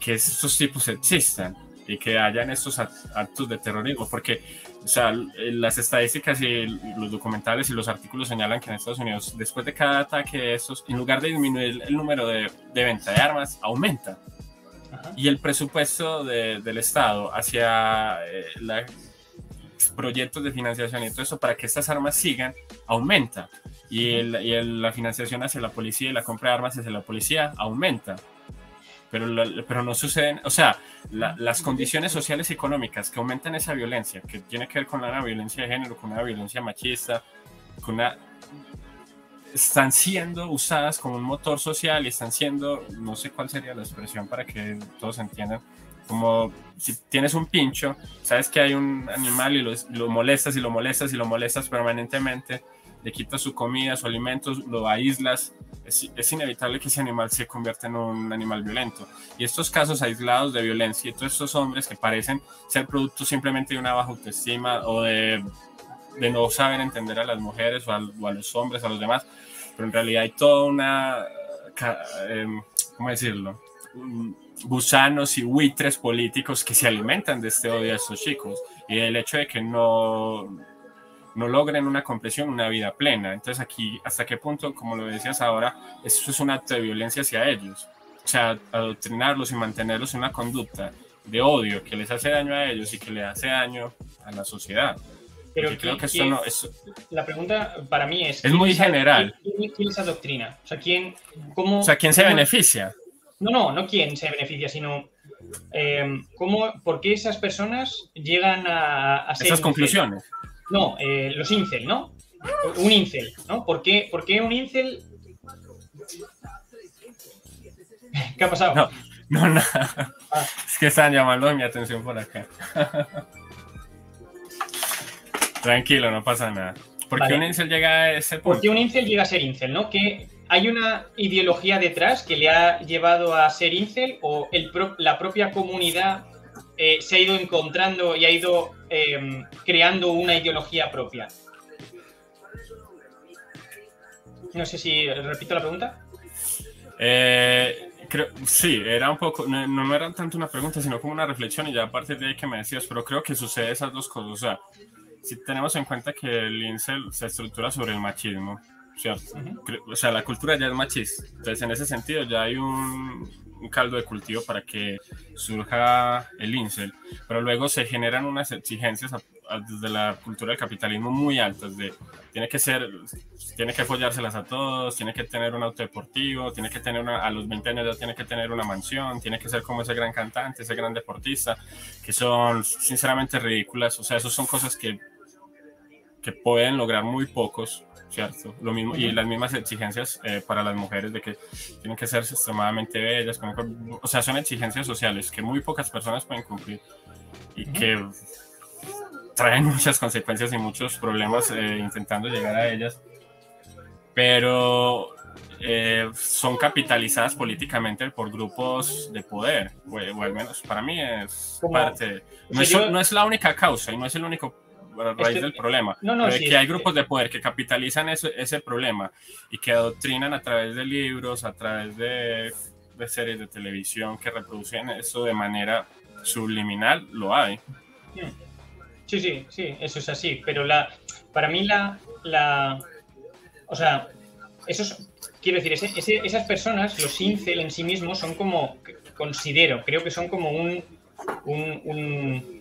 que estos tipos existan y que hayan estos actos de terrorismo, porque o sea, las estadísticas y los documentales y los artículos señalan que en Estados Unidos, después de cada ataque de estos, en lugar de disminuir el número de, de venta de armas, aumenta. Y el presupuesto del Estado hacia eh, proyectos de financiación y todo eso para que estas armas sigan, aumenta. Y, y la financiación hacia la policía y la compra de armas hacia la policía aumenta pero, pero no suceden, o sea, las condiciones sociales y económicas que aumentan esa violencia, que tiene que ver con una violencia de género, con una violencia machista, con una, están siendo usadas como un motor social y están siendo, no sé cuál sería la expresión para que todos entiendan, como si tienes un pincho, sabes que hay un animal y lo, molestas y lo molestas y lo molestas permanentemente, le quitas su comida, su alimento, lo aíslas, es, es, inevitable que ese animal se convierta en un animal violento. Y estos casos aislados de violencia y todos estos hombres que parecen ser producto simplemente de una baja autoestima o de, de no saber entender a las mujeres o a, los hombres, a los demás, pero en realidad hay toda una, em, ¿cómo decirlo? gusanos y buitres políticos que se alimentan de este odio a estos chicos y el hecho de que no, no logren una compresión, una vida plena. Entonces aquí, ¿hasta qué punto, como lo decías ahora, eso es un acto de violencia hacia ellos? O sea, adoctrinarlos y mantenerlos en una conducta de odio que les hace daño a ellos y que le hace daño a la sociedad. Pero creo que esto no es... La pregunta para mí es... Es muy general. ¿quién, ¿quién, es adoctrina? O sea, ¿quién, cómo, o sea, ¿quién se beneficia? No, no, no quién se beneficia, sino eh, cómo, por qué esas personas llegan a, ser. Esas conclusiones. No, eh, los incel, ¿no? Un incel, ¿no? ¿Por qué, por qué un incel. ¿Qué ha pasado? No, no, no. Ah. Es que están llamando mi atención por acá. Tranquilo, no pasa nada. ¿Por qué un incel llega a ese punto? ¿Por qué un incel llega a ser incel, no? ¿Qué, ¿Hay una ideología detrás que le ha llevado a ser incel o el la propia comunidad eh, se ha ido encontrando y ha ido em, creando una ideología propia? No sé si repito la pregunta. Eh, creo, sí, era un poco, no, no, era tanto una pregunta, sino como una reflexión y ya aparte de ahí que me decías, pero creo que sucede esas dos cosas. O sea, si tenemos en cuenta que el incel se estructura sobre el machismo, o sea, la cultura ya es machista. Entonces, en ese sentido, ya hay un, un, caldo de cultivo para que surja el incel. Pero luego se generan unas exigencias desde la cultura del capitalismo muy altas. De, tiene que ser, tiene que follárselas a todos, tiene que tener un auto deportivo, tiene que tener a los 20 años ya tiene que tener una mansión, tiene que ser como ese gran cantante, ese gran deportista, que son sinceramente ridículas. O sea, esas son cosas que, que pueden lograr muy pocos ¿cierto? Lo mismo, y las mismas exigencias eh, para las mujeres de que tienen que ser extremadamente bellas, o sea, son exigencias sociales que muy pocas personas pueden cumplir y que traen muchas consecuencias y muchos problemas eh, intentando llegar a ellas, pero eh, son capitalizadas políticamente por grupos de poder, o, al menos para mí es parte, no es, no es la única causa y no es el único a raíz del problema. No, no, que hay grupos de poder que capitalizan ese problema y que adoctrinan a través de libros, a través de, de, series de televisión que reproducen eso de manera subliminal, lo hay. Sí, sí, sí, eso es así. Pero la, para mí la, la o sea, esos, quiero decir, ese, esas personas, los incel en sí mismos, son como, considero, creo que son como un, un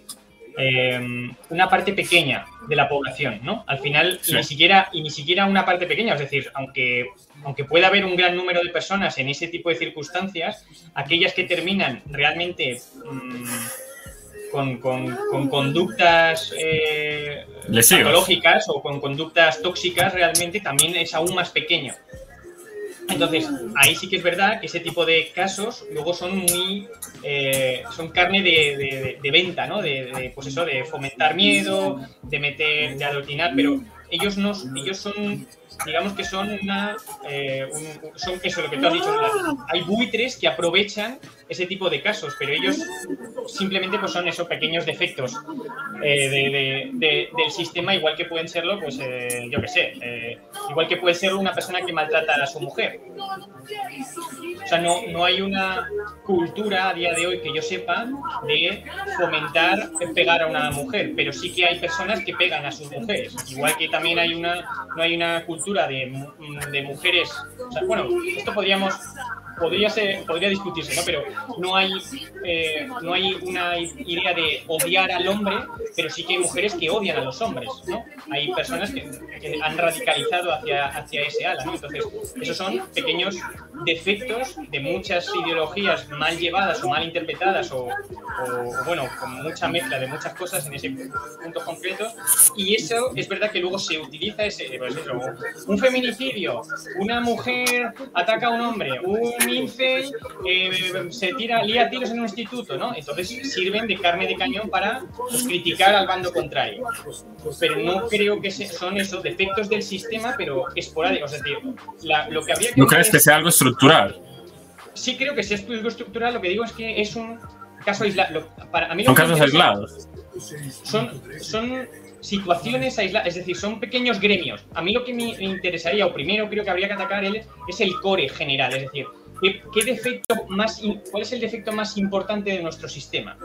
Em, una parte pequeña de la población, ¿no? Al final, ni siquiera, y ni siquiera una parte pequeña, es decir, aunque, aunque pueda haber un gran número de personas en ese tipo de circunstancias, aquellas que terminan realmente mm, con, conductas eh, patológicas o con conductas tóxicas, realmente también es aún más pequeño. Entonces, ahí sí que es verdad que ese tipo de casos luego son muy. Eh, son carne de, venta, ¿no? De, pues eso, de fomentar miedo, de meter, de adoctrinar, pero ellos no, ellos son digamos que son una. Eh, son eso, lo que tú has dicho. hay buitres que aprovechan ese tipo de casos, pero ellos simplemente pues, son esos pequeños defectos eh, del sistema, igual que pueden serlo, pues eh, yo qué sé, igual que puede ser una persona que maltrata a su mujer. O sea, no, no hay una cultura a día de hoy que yo sepa de fomentar pegar a una mujer, pero sí que hay personas que pegan a sus mujeres. Igual que también hay una, no hay una cultura de, de mujeres. O sea, bueno, esto podríamos podría, ser, podría discutirse, ¿no? Pero no hay, eh, no hay una idea de odiar al hombre, pero sí que hay mujeres que odian a los hombres, ¿no? Hay personas que, han radicalizado hacia, hacia ese ala, ¿no? Entonces, esos son pequeños defectos de muchas ideologías mal llevadas o mal interpretadas o, o, bueno, con mucha mezcla de muchas cosas en ese punto concreto. Y eso es verdad que luego se utiliza ese, un feminicidio, una mujer ataca a un hombre, un eh, se tira, lía tiros en un instituto, ¿no? Entonces sirven de carne de cañón para criticar al bando contrario. Pero no creo que son esos defectos del sistema, pero esporádicos. Es decir, lo que había que. ¿No crees que sea algo estructural? Sí, creo que sea algo estructural. Lo que digo es que es un caso aislado. Para mí son casos aislados. Son, son situaciones aisladas, es decir, son pequeños gremios. A mí lo que me interesaría, o primero creo que habría que atacar él, es el core general, es decir, ¿qué, defecto más, ¿cuál es el defecto más importante de nuestro sistema?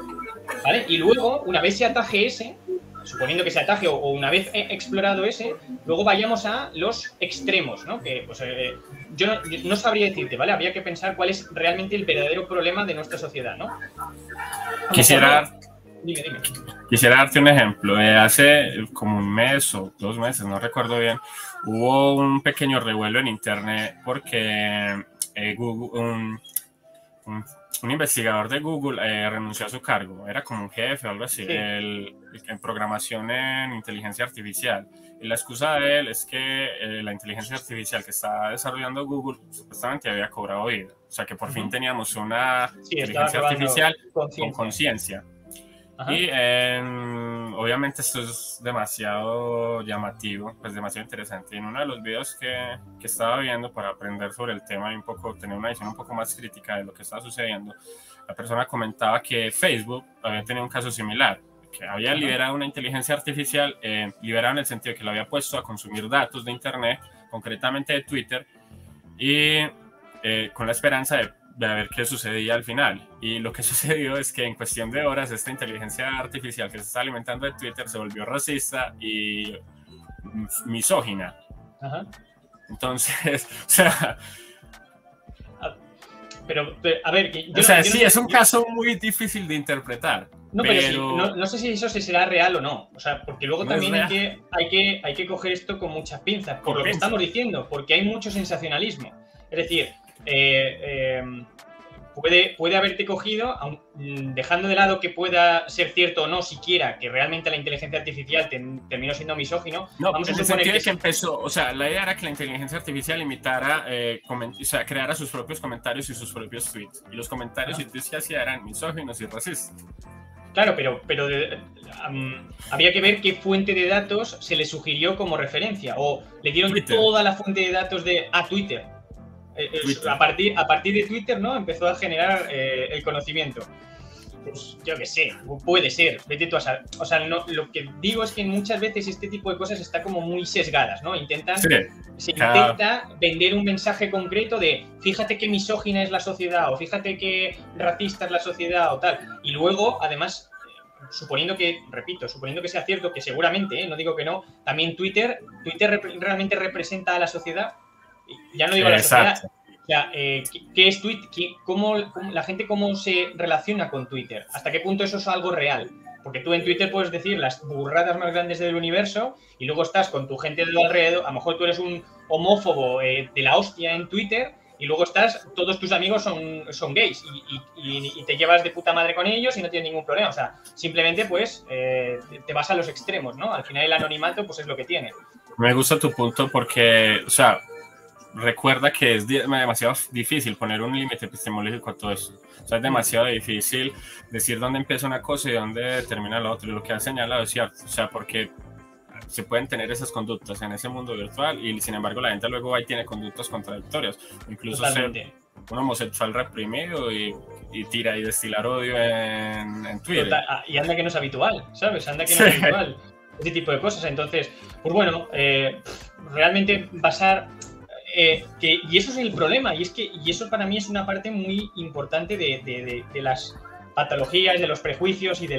¿Vale? Y luego, una vez se ataje ese, suponiendo que se ataje o, una vez explorado ese, luego vayamos a los extremos, ¿no? Que pues, eh, yo, no, sabría decirte, ¿vale? Habría que pensar cuál es realmente el verdadero problema de nuestra sociedad, ¿no? Quisiera... Quisiera darte un ejemplo. Eh, hace como un mes o dos meses, no recuerdo bien, hubo un pequeño revuelo en Internet porque eh, Google, un, un, investigador de Google eh, renunció a su cargo. Era como un jefe o algo así, el, en programación en inteligencia artificial. Y la excusa de él es que la inteligencia artificial que está desarrollando Google supuestamente había cobrado vida. O sea que por fin teníamos una inteligencia artificial con conciencia. Y em, obviamente esto es demasiado llamativo, pues demasiado interesante. en uno de los videos que, que, estaba viendo para aprender sobre el tema y un poco tener una visión un poco más crítica de lo que estaba sucediendo, la persona comentaba que Facebook había tenido un caso similar, que había liberado una inteligencia artificial, eh, liberada en el sentido que lo había puesto a consumir datos de Internet, concretamente de Twitter, y eh, con la esperanza de de a ver qué sucedía al final. Y lo que sucedió es que en cuestión de horas esta inteligencia artificial que se está alimentando de Twitter se volvió racista y misógina. Entonces, o sea... Pero, a ver, o sea, sí, es un caso muy difícil de interpretar. No, pero, no, sé si eso será real o no. O sea, porque luego también hay que, hay, que, hay que coger esto con muchas pinzas, por lo que estamos diciendo, porque hay mucho sensacionalismo. Es decir, eh, em, puede, puede haberte cogido, mm, dejando de lado que pueda ser cierto o no siquiera que realmente la inteligencia artificial terminó siendo misógino. No, vamos a suponer que, que, empezó, o sea, la idea era que la inteligencia artificial imitara, eh, o sea, creara sus propios comentarios y sus propios tweets. Y los comentarios y tweets que hacía eran misóginos y racistas. Claro, pero, pero había que ver qué fuente de datos se le sugirió como referencia. O le dieron toda la fuente de datos de a Twitter. Eh, eh, a, partir, a partir de Twitter, ¿no? Empezó a generar eh, el conocimiento. Pues yo qué sé, puede ser, vete tú a O sea, no, lo que digo es que muchas veces este tipo de cosas está como muy sesgadas, ¿no? Intentan, se intenta vender un mensaje concreto de fíjate qué misógina es la sociedad o fíjate qué racista es la sociedad o tal. Y luego, además, suponiendo que, repito, suponiendo que sea cierto, que seguramente, no digo que no, también Twitter, Twitter realmente representa a la sociedad ya no digo la sociedad. O sea, eh, ¿qué, es Twitter? Cómo, la gente cómo se relaciona con Twitter? ¿Hasta qué punto eso es algo real? Porque tú en Twitter puedes decir las burradas más grandes del universo y luego estás con tu gente de alrededor. A lo mejor tú eres un homófobo eh, de la hostia en Twitter y luego estás, todos tus amigos son, son gays y, te llevas de puta madre con ellos y no tienes ningún problema. O sea, simplemente pues eh, te vas a los extremos, ¿no? Al final el anonimato pues es lo que tiene. Me gusta tu punto porque, o sea, recuerda que es demasiado difícil poner un límite epistemológico a todo eso. O sea, es demasiado difícil decir dónde empieza una cosa y dónde termina la otra. Y lo que ha señalado es cierto. O sea, porque se pueden tener esas conductas en ese mundo virtual y sin embargo la gente luego y tiene conductas contradictorias. Incluso ser un homosexual reprimido y, tira y destilar odio en, Twitter. Ah, y anda que no es habitual, ¿sabes? Anda que no es habitual. Ese tipo de cosas. Entonces, pues bueno, eh, realmente basar eh, y eso es el problema, y es que y eso para mí es una parte muy importante de, las patologías, de los prejuicios y de,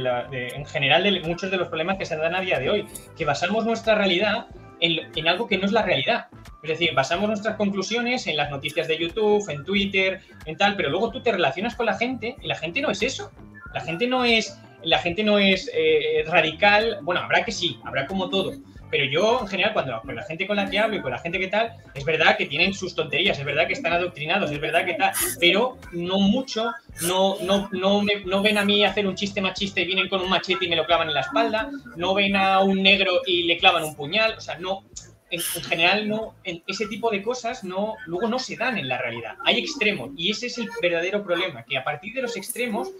en general de muchos de los problemas que se dan a día de hoy, que basamos nuestra realidad en, algo que no es la realidad. Es decir, basamos nuestras conclusiones en las noticias de YouTube, en Twitter, en tal, pero luego tú te relacionas con la gente y la gente no es eso. La gente no es, la gente no es eh, radical, bueno, habrá que sí, habrá como todo, pero yo, en general, cuando con la gente con la que hablo y con la gente que tal, es verdad que tienen sus tonterías, es verdad que están adoctrinados, es verdad que tal, pero no mucho, no, no, no, ven a mí hacer un chiste machista y vienen con un machete y me lo clavan en la espalda, no ven a un negro y le clavan un puñal, o sea, no, en, general no, en ese tipo de cosas no, luego no se dan en la realidad. Hay extremos y ese es el verdadero problema, que a partir de los extremos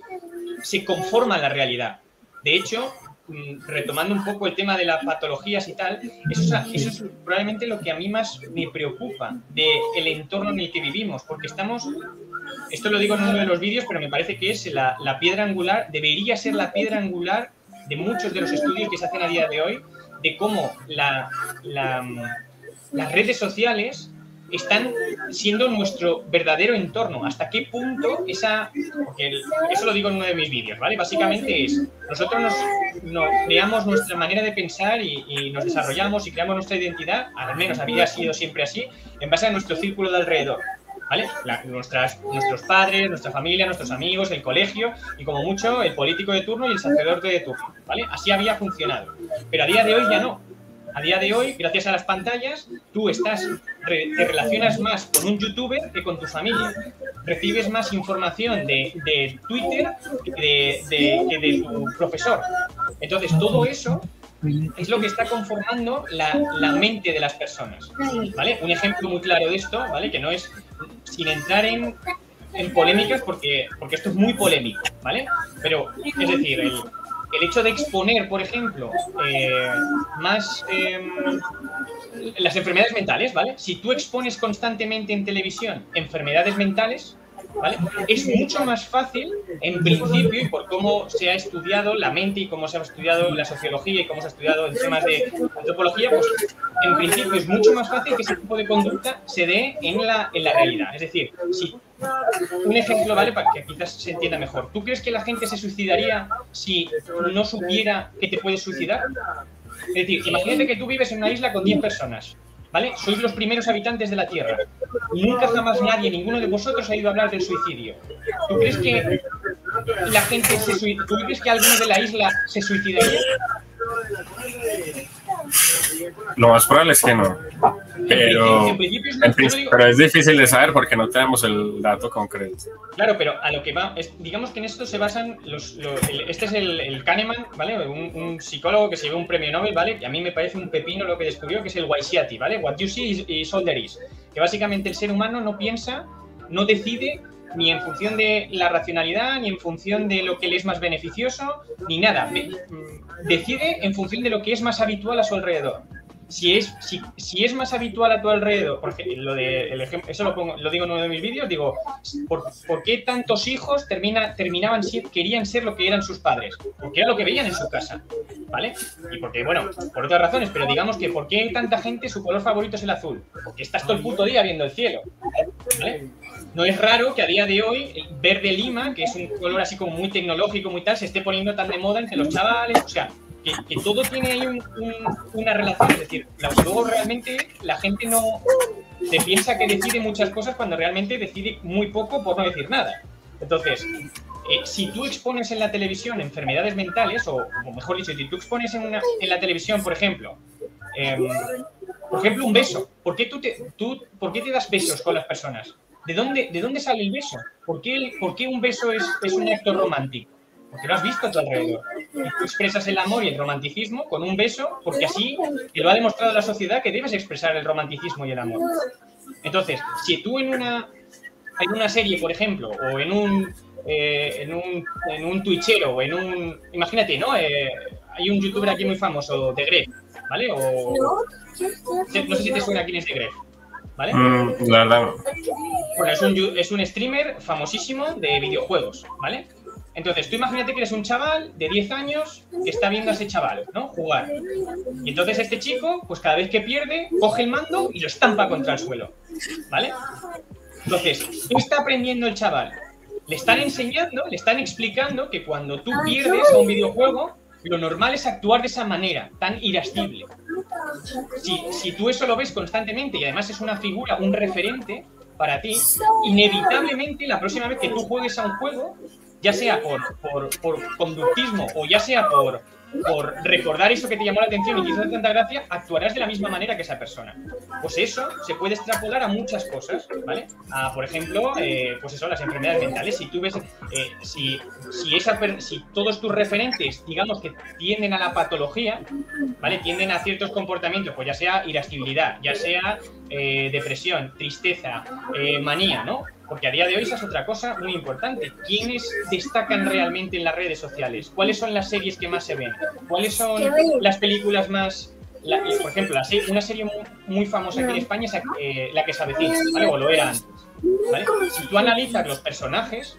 se conforma la realidad. De hecho, retomando un poco el tema de las patologías y tal, eso es, probablemente lo que a mí más me preocupa del entorno en el que vivimos, porque estamos, esto lo digo en uno de los vídeos, pero me parece que es la, la piedra angular, debería ser la piedra angular de muchos de los estudios que se hacen a día de hoy de cómo la, las redes sociales están siendo nuestro verdadero entorno. ¿Hasta qué punto esa... Porque eso lo digo en uno de mis vídeos, ¿vale? Básicamente es, nosotros nos, creamos nuestra manera de pensar y, nos desarrollamos y creamos nuestra identidad, al menos había sido siempre así, en base a nuestro círculo de alrededor. ¿vale? nuestras, nuestros padres, nuestra familia, nuestros amigos, el colegio y como mucho el político de turno y el sacerdote de turno, ¿vale? Así había funcionado. Pero a día de hoy ya no. A día de hoy, gracias a las pantallas, tú estás, te relacionas más con un youtuber que con tu familia. Recibes más información de, Twitter que de, tu profesor. Entonces, todo eso es lo que está conformando la, mente de las personas. ¿vale? Un ejemplo muy claro de esto, ¿vale? que no es sin entrar en, en polémicas, porque, porque esto es muy polémico, ¿vale? Pero, es decir, el, el hecho de exponer, por ejemplo, eh, más eh, las enfermedades mentales, ¿vale? Si tú expones constantemente en televisión enfermedades mentales, es mucho más fácil, en principio, y por cómo se ha estudiado la mente y cómo se ha estudiado la sociología y cómo se ha estudiado en temas de antropología, pues en principio es mucho más fácil que ese tipo de conducta se dé en la, en la realidad. Es decir, si un ejemplo, ¿vale? Para que quizás se entienda mejor. ¿Tú crees que la gente se suicidaría si no supiera que te puedes suicidar? Es decir, imagínate que tú vives en una isla con 10 personas ¿vale? Sois los primeros habitantes de la Tierra. Nunca jamás nadie, ninguno de vosotros ha ido a hablar del suicidio. ¿Tú crees que la gente se ¿Tú crees que alguno de la isla se suicidaría? Lo más probable es que no. Pero, es difícil de saber porque no tenemos el dato concreto. Claro, pero a lo que va, digamos que en esto se basan los. este es el, Kahneman, ¿vale? Un, psicólogo que se llevó un premio Nobel, ¿vale? Que a mí me parece un pepino lo que descubrió, que es el Waisiati, ¿vale? What you see is, all there is. Que básicamente el ser humano no piensa, no decide ni en función de la racionalidad, ni en función de lo que le es más beneficioso, ni nada. Mm, decide en función de lo que es más habitual a su alrededor si es, si, si, es más habitual a tu alrededor, porque lo de el ejemplo, eso lo, pongo, lo digo en uno de mis vídeos, digo, ¿por, ¿por qué tantos hijos termina, terminaban querían ser lo que eran sus padres? Porque era lo que veían en su casa, ¿vale? Y porque, bueno, por otras razones, pero digamos que ¿por qué tanta gente su color favorito es el azul? Porque estás todo el puto día viendo el cielo, ¿vale? No es raro que a día de hoy el verde lima, que es un color así como muy tecnológico, muy tal, se esté poniendo tan de moda entre los chavales, o sea, que, todo tiene ahí una relación. Es decir, luego realmente la gente no se piensa que decide muchas cosas cuando realmente decide muy poco por no decir nada. Entonces, eh, si tú expones en la televisión enfermedades mentales, o, mejor dicho, si tú expones en, la televisión, por ejemplo, em, por ejemplo, un beso, ¿por qué tú, te, ¿por qué te das besos con las personas? ¿De dónde, ¿De dónde sale el beso? ¿Por qué, por qué un beso es, es un acto romántico? porque lo has visto a tu alrededor. Y tú expresas el amor y el romanticismo con un beso, porque así te lo ha demostrado la sociedad que debes expresar el romanticismo y el amor. Entonces, si tú en una, en una serie, por ejemplo, o en un, eh, en un, en un twitchero, o en un... Imagínate, ¿no? Eh, hay un youtuber aquí muy famoso, de Gref, ¿vale? O, no sé si te suena quién es de Gref. ¿Vale? Mm, la verdad. Bueno, es un, es un streamer famosísimo de videojuegos, ¿vale? Entonces, tú imagínate que eres un chaval de 10 años que está viendo a ese chaval, ¿no? Jugar. Y entonces este chico, pues cada vez que pierde, coge el mando y lo estampa contra el suelo. ¿Vale? Entonces, ¿qué está aprendiendo el chaval? Le están enseñando, le están explicando que cuando tú pierdes a un videojuego, lo normal es actuar de esa manera, tan irascible. Si, tú eso lo ves constantemente y además es una figura, un referente para ti, inevitablemente la próxima vez que tú juegues a un juego, ya sea por conductismo o ya sea por, por recordar eso que te llamó la atención y te hizo tanta gracia, actuarás de la misma manera que esa persona. Pues eso se puede extrapolar a muchas cosas, ¿vale? A, por ejemplo, eh, pues eso, las enfermedades mentales. Si tú ves, eh, si, si, esa, si todos tus referentes, digamos que tienden a la patología, ¿vale? Tienden a ciertos comportamientos, pues ya sea irascibilidad, ya sea eh, depresión, tristeza, manía, ¿no? Porque a día de hoy esa es otra cosa muy importante. ¿Quiénes destacan realmente en las redes sociales? ¿Cuáles son las series que más se ven? ¿Cuáles son las películas más... por ejemplo, una serie muy, famosa aquí en España es eh, La que se avecina, ¿vale? O lo era antes. Si tú analizas los personajes,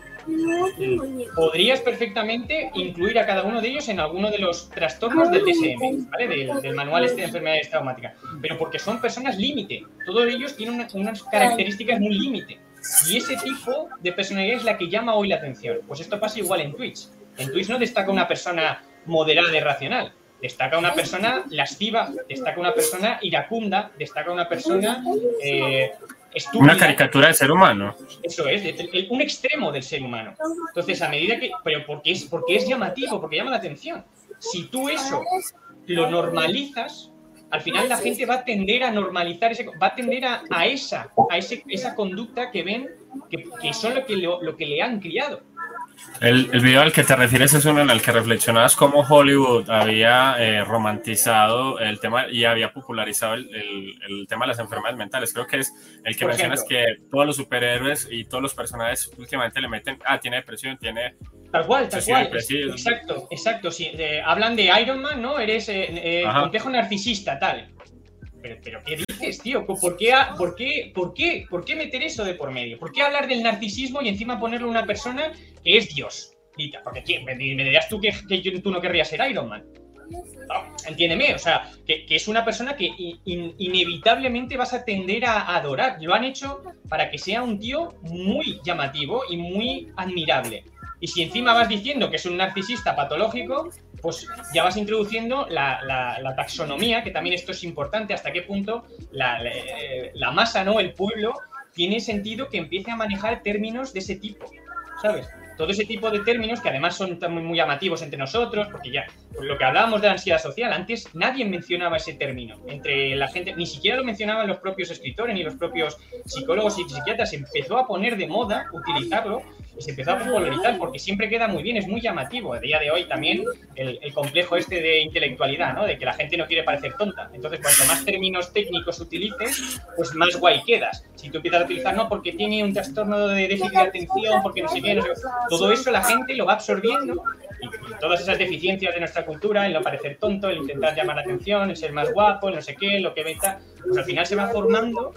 podrías perfectamente incluir a cada uno de ellos en alguno de los trastornos del DSM, ¿vale? Del, manual este de enfermedades traumáticas. Pero porque son personas límite. Todos ellos tienen unas características muy límite. Y ese tipo de personalidad es la que llama hoy la atención. Pues esto pasa igual en Twitch. En Twitch no destaca una persona moderada y racional. Destaca una persona lasciva, destaca una persona iracunda, destaca una persona eh, Una caricatura del ser humano. Eso es, un extremo del ser humano. Entonces, a medida que. Pero porque es, porque es llamativo, porque llama la atención. Si tú eso lo normalizas, al final la gente va a tender a normalizar, ese, va a tender a, esa, a ese, esa conducta que ven que, que son lo que, lo, que le han criado. El, el, video al que te refieres es uno en el que reflexionabas cómo Hollywood había eh, romantizado el tema y había popularizado el, el, tema de las enfermedades mentales. Creo que es el que mencionas que todos los superhéroes y todos los personajes últimamente le meten, ah, tiene depresión, tiene Tal cual, tal cual. Exacto, exacto. Sí. hablan de Iron Man, ¿no? Eres eh, eh complejo narcisista, tal. Pero, ¿qué dices, tío? ¿Por qué, por, qué, por, qué, ¿Por qué meter eso de por medio? ¿Por qué hablar del narcisismo y encima ponerle a una persona es Dios? Porque me, dirías tú que, tú no querrías ser Iron Man. entiéndeme, o sea, que, es una persona que inevitablemente vas a tender a adorar. Lo han hecho para que sea un tío muy llamativo y muy admirable. Y si encima vas diciendo que es un narcisista patológico, pues ya vas introduciendo la, taxonomía, que también esto es importante, hasta qué punto la, masa, ¿no? El pueblo, tiene sentido que empiece a manejar términos de ese tipo, ¿sabes? Todo ese tipo de términos que además son muy, muy llamativos entre nosotros, porque ya lo que hablábamos de la ansiedad social, antes nadie mencionaba ese término entre la gente, ni siquiera lo mencionaban los propios escritores ni los propios psicólogos y psiquiatras, empezó a poner de moda utilizarlo se empezó a popularizar porque siempre queda muy bien, es muy llamativo. A día de hoy también el, complejo este de intelectualidad, ¿no? De que la gente no quiere parecer tonta. Entonces, cuanto más términos técnicos utilices, pues más guay quedas. Si tú empiezas a utilizar, no, porque tiene un trastorno de déficit de atención, porque no sé qué, no sé todo eso la gente lo va absorbiendo y, todas esas deficiencias de nuestra cultura, el no parecer tonto, el intentar llamar la atención, el ser más guapo, el no sé qué, lo que venta, pues al final se va formando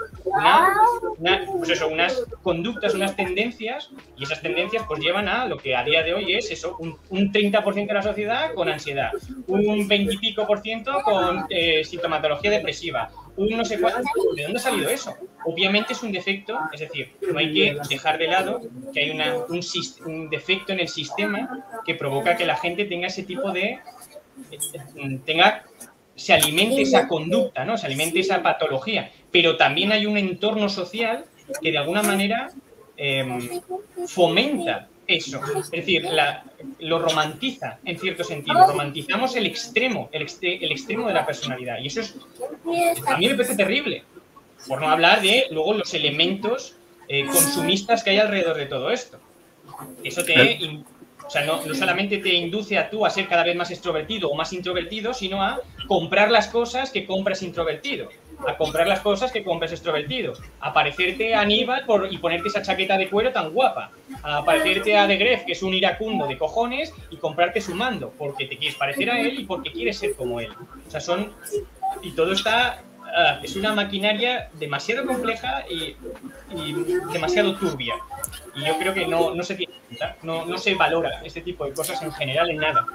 pues eso, unas conductas, unas tendencias y esas tendencias pues llevan a lo que a día de hoy es eso, un, un 30% de la sociedad con ansiedad, un 20 y pico por ciento con eh, sintomatología depresiva, un no sé cuánto. ¿De dónde ha salido eso? Obviamente es un defecto, es decir, no hay que dejar de lado que hay un, un defecto en el sistema que provoca que la gente tenga ese tipo de tenga se alimente esa conducta, ¿no? Se alimente esa patología. Pero también hay un entorno social que de alguna manera em, fomenta eso. Es decir, lo romantiza en cierto sentido. Romantizamos el extremo, el, el, extremo de la personalidad. Y eso es, a mí me parece terrible. Por no hablar de luego los elementos eh, consumistas que hay alrededor de todo esto. Eso te o sea, no, solamente te induce a tú a ser cada vez más extrovertido o más introvertido, sino a comprar las cosas que compras introvertido, a comprar las cosas que compras extrovertido, a parecerte a Aníbal por, y ponerte esa chaqueta de cuero tan guapa, a parecerte a De Gref, que es un iracundo de cojones, y comprarte su mando, porque te quieres parecer a él y porque quieres ser como él. O sea, son... Y todo está Ah, es una maquinaria demasiado compleja y, demasiado turbia. Y yo creo que no, no se tiene no, no, se valora este tipo de cosas en general en nada.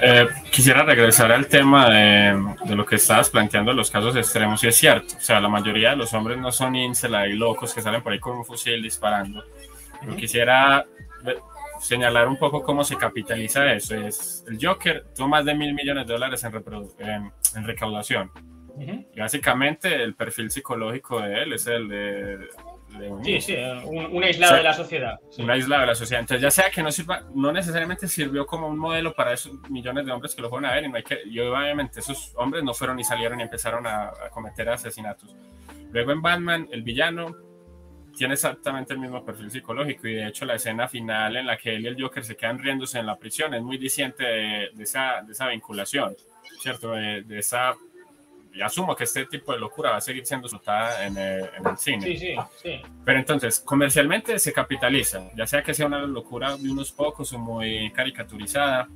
Eh, quisiera regresar al tema de, de, lo que estabas planteando, los casos extremos, y es cierto, o sea, la mayoría de los hombres no son incel, y locos que salen por ahí con un fusil disparando. Yo quisiera señalar un poco cómo se capitaliza eso. Es, el Joker tuvo más de mil millones de dólares en, en, en recaudación y básicamente el perfil psicológico de él es el de Sí, sí, un, aislado de la sociedad. Un aislado de la sociedad. Entonces, ya sea que no sirva, no necesariamente sirvió como un modelo para esos millones de hombres que lo fueron a ver, y no hay que, y obviamente esos hombres no fueron y salieron y empezaron a, a cometer asesinatos. Luego en Batman, el villano tiene exactamente el mismo perfil psicológico y de hecho la escena final en la que él y el Joker se quedan riéndose en la prisión es muy diciente de, esa, de esa, vinculación, ¿cierto? De, esa... Y asumo que este tipo de locura va a seguir siendo soltada en, el, en el cine. Sí, sí, sí. Pero entonces, comercialmente se capitaliza, ya sea que sea una locura de unos pocos o muy caricaturizada,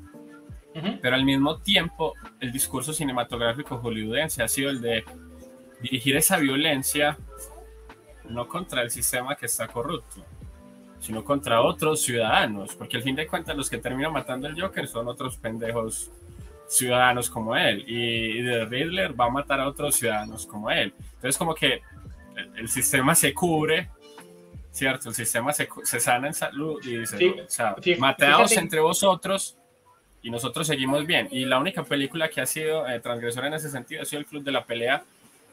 pero al mismo tiempo el discurso cinematográfico hollywoodense ha sido el de dirigir esa violencia no contra el sistema que está corrupto, sino contra otros ciudadanos, porque al fin de cuentas los que terminan matando al Joker son otros pendejos ciudadanos como él, y, The Riddler va a matar a otros ciudadanos como él. Entonces como que el, sistema se cubre, ¿cierto? El sistema se, sana en salud y dice, o sea, mateados entre vosotros y nosotros seguimos bien. Y la única película que ha sido eh, transgresora en ese sentido ha sido el Club de la Pelea,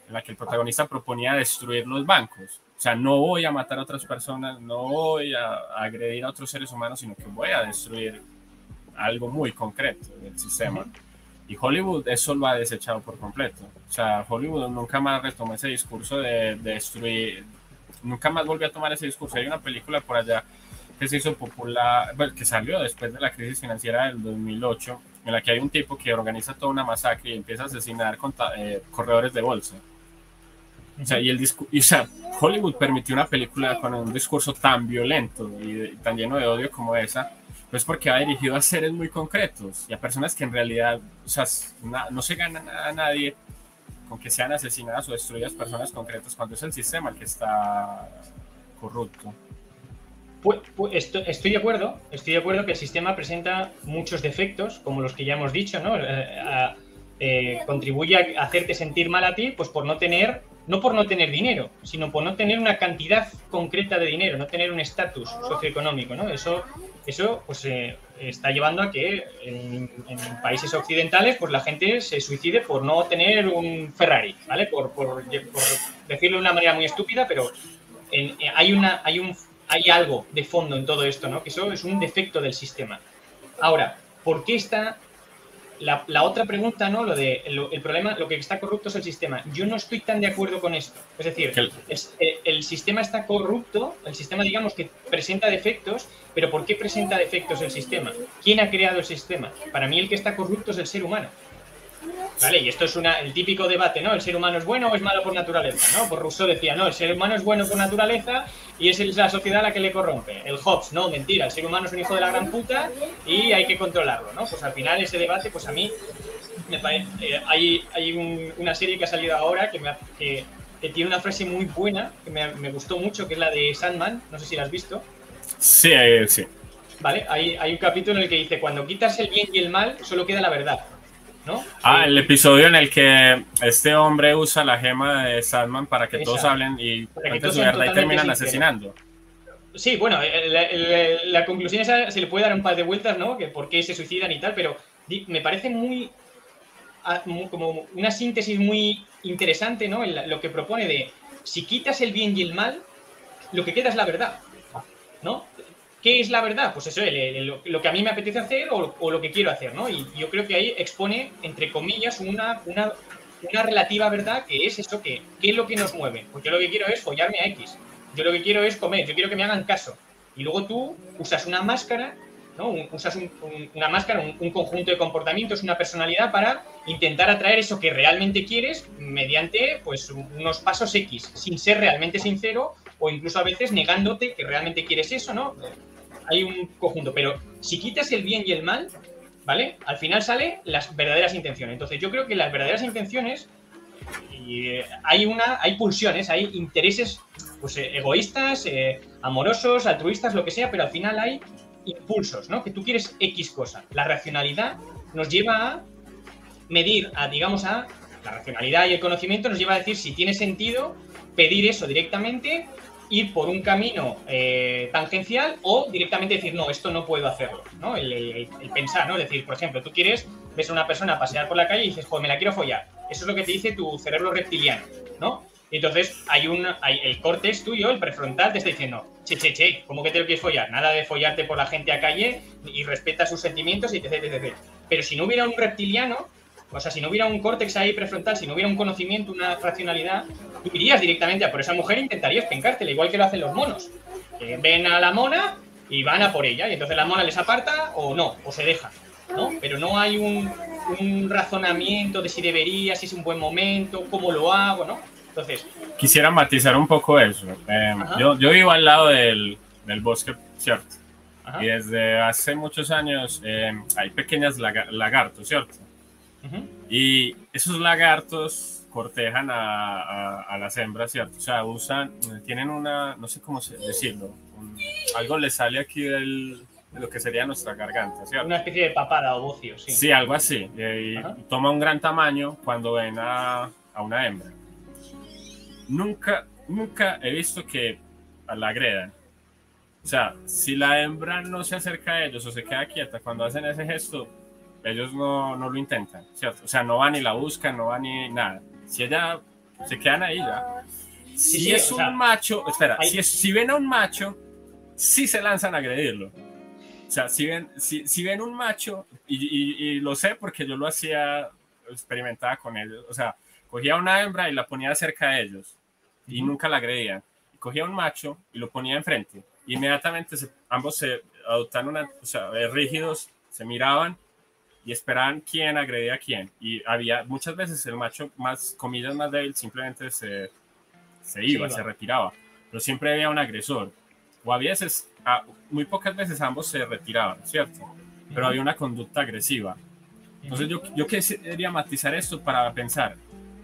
en la que el protagonista proponía destruir los bancos. O sea, no voy a matar a otras personas, no voy a agredir a otros seres humanos, sino que voy a destruir algo muy concreto del sistema. Y Hollywood eso lo ha desechado por completo. O sea, Hollywood nunca más retomó ese discurso de, destruir, nunca más volvió a tomar ese discurso. Hay una película por allá que se hizo popular, que salió después de la crisis financiera del 2008, en la que hay un tipo que organiza toda una masacre y empieza a asesinar eh, corredores de bolsa. O sea, y el y, o sea, Hollywood permitió una película con un discurso tan violento y, tan lleno de odio como esa, pues porque ha dirigido a seres muy concretos y a personas que en realidad, o sea, no se gana a nadie con que sean asesinadas o destruidas personas concretas cuando es el sistema el que está corrupto. Pues, pues estoy, de acuerdo, estoy de acuerdo que el sistema presenta muchos defectos, como los que ya hemos dicho, ¿no? Eh, eh, contribuye a hacerte sentir mal a ti, pues por no tener no por no tener dinero, sino por no tener una cantidad concreta de dinero, no tener un estatus socioeconómico, ¿no? Eso, eso pues, eh, está llevando a que en, países occidentales pues, la gente se suicide por no tener un Ferrari, ¿vale? Por, decirlo de una manera muy estúpida, pero eh, hay, una, hay, un, hay algo de fondo en todo esto, ¿no? Que eso es un defecto del sistema. Ahora, ¿por qué está la, otra pregunta, ¿no? Lo de el problema, lo que está corrupto es el sistema. Yo no estoy tan de acuerdo con esto. Es decir, eh, el, sistema está corrupto, el sistema, digamos, que presenta defectos, pero ¿por qué presenta defectos el sistema? ¿Quién ha creado el sistema? Para mí el que está corrupto es el ser humano. ¿Vale? Y esto es una, el típico debate, ¿no? ¿El ser humano es bueno o es malo por naturaleza? ¿no? Por Rousseau decía, no, el ser humano es bueno por naturaleza y es la sociedad la que le corrompe. El Hobbes, no, mentira, el ser humano es un hijo de la gran puta y hay que controlarlo, ¿no? Pues al final ese debate, pues a mí me parece, eh, hay, hay una serie que ha salido ahora que, me, que, tiene una frase muy buena, que me, me, gustó mucho, que es la de Sandman, no sé si la has visto. Sí, eh, sí. Vale, hay, hay un capítulo en el que dice, cuando quitas el bien y el mal, solo queda la verdad. Ah, el episodio en el que este hombre usa la gema de Sandman para que todos hablen y su verdad y terminan asesinando. Sí, bueno, eh, la, conclusión esa se le puede dar un par de vueltas, ¿no? Que por qué se suicidan y tal, pero me parece muy, como una síntesis muy interesante, ¿no? lo que propone de si quitas el bien y el mal, lo que queda es la verdad, ¿no? ¿Qué es la verdad? Pues eso, lo que a mí me apetece hacer o, lo que quiero hacer, ¿no? Y yo creo que ahí expone, entre comillas, una, una, relativa verdad que es eso que, ¿qué es lo que nos mueve? Porque yo lo que quiero es follarme a X. Yo lo que quiero es comer, yo quiero que me hagan caso. Y luego tú usas una máscara, ¿no? Usas una máscara, un, conjunto de comportamientos, una personalidad para intentar atraer eso que realmente quieres mediante pues unos pasos X, sin ser realmente sincero o incluso a veces negándote que realmente quieres eso, ¿no? Hay un conjunto, pero si quitas el bien y el mal, ¿vale? Al final sale las verdaderas intenciones. Entonces yo creo que las verdaderas intenciones eh, hay una, hay pulsiones, hay intereses pues, eh, egoístas, eh, amorosos, altruistas, lo que sea, pero al final hay impulsos, ¿no? Que tú quieres X cosa. La racionalidad nos lleva a medir, a digamos a la racionalidad y el conocimiento nos lleva a decir si tiene sentido pedir eso directamente ir por un camino eh, tangencial o directamente decir, no, esto no puedo hacerlo, ¿no? El, pensar, ¿no? Es decir, por ejemplo, tú quieres, ves a una persona pasear por la calle y dices, joder, me la quiero follar. Eso es lo que te dice tu cerebro reptiliano, ¿no? Entonces hay un, hay, el tuyo, el prefrontal, te está diciendo, che, che, che, ¿cómo que te lo quieres follar? Nada de follarte por la gente a calle y respeta sus sentimientos y etc, etc. Pero si no hubiera un reptiliano, o sea, si no hubiera un córtex ahí prefrontal, si no hubiera un conocimiento, una racionalidad, tú irías directamente a por esa mujer e intentarías pencártela, igual que lo hacen los monos. Que ven a la mona y van a por ella, y entonces la mona les aparta o no, o se deja. ¿no? Pero no hay un, un razonamiento de si debería, si es un buen momento, cómo lo hago, ¿no? Entonces... Quisiera matizar un poco eso. Eh, yo, yo, vivo al lado del, del bosque, ¿cierto? Y desde hace muchos años eh, hay pequeñas lagartos, ¿cierto? Y esos lagartos cortejan a, a, las hembras, ¿cierto? O sea, usan, tienen una, no sé cómo decirlo, algo le sale aquí del, de lo que sería nuestra garganta, ¿cierto? Una especie de papada o bocio, sí. Sí, algo así. Y, toma un gran tamaño cuando ven a, a una hembra nunca, nunca he visto que la agredan. O sea, si la hembra no se acerca a ellos o se queda quieta cuando hacen ese gesto, ellos no, no lo intentan, ¿cierto? O sea, no van y la buscan, no van ni nada. Si ella se quedan ahí ya. Si es un macho, espera, si, si ven a un macho, sí se lanzan a agredirlo. O sea, si ven, si, si ven un macho, y, y, lo sé porque yo lo hacía, experimentaba con ellos, o sea, cogía una hembra y la ponía cerca de ellos y nunca la agredía. Cogía un macho y lo ponía enfrente. Inmediatamente ambos se adoptaron, una, o sea, rígidos, se miraban y esperaban quién agredía a quién. Y había muchas veces el macho más, comillas, más débil simplemente se, se iba, se retiraba. Pero siempre había un agresor. O a veces, muy pocas veces ambos se retiraban, ¿cierto? Pero había una conducta agresiva. Entonces yo, yo quería matizar esto para pensar,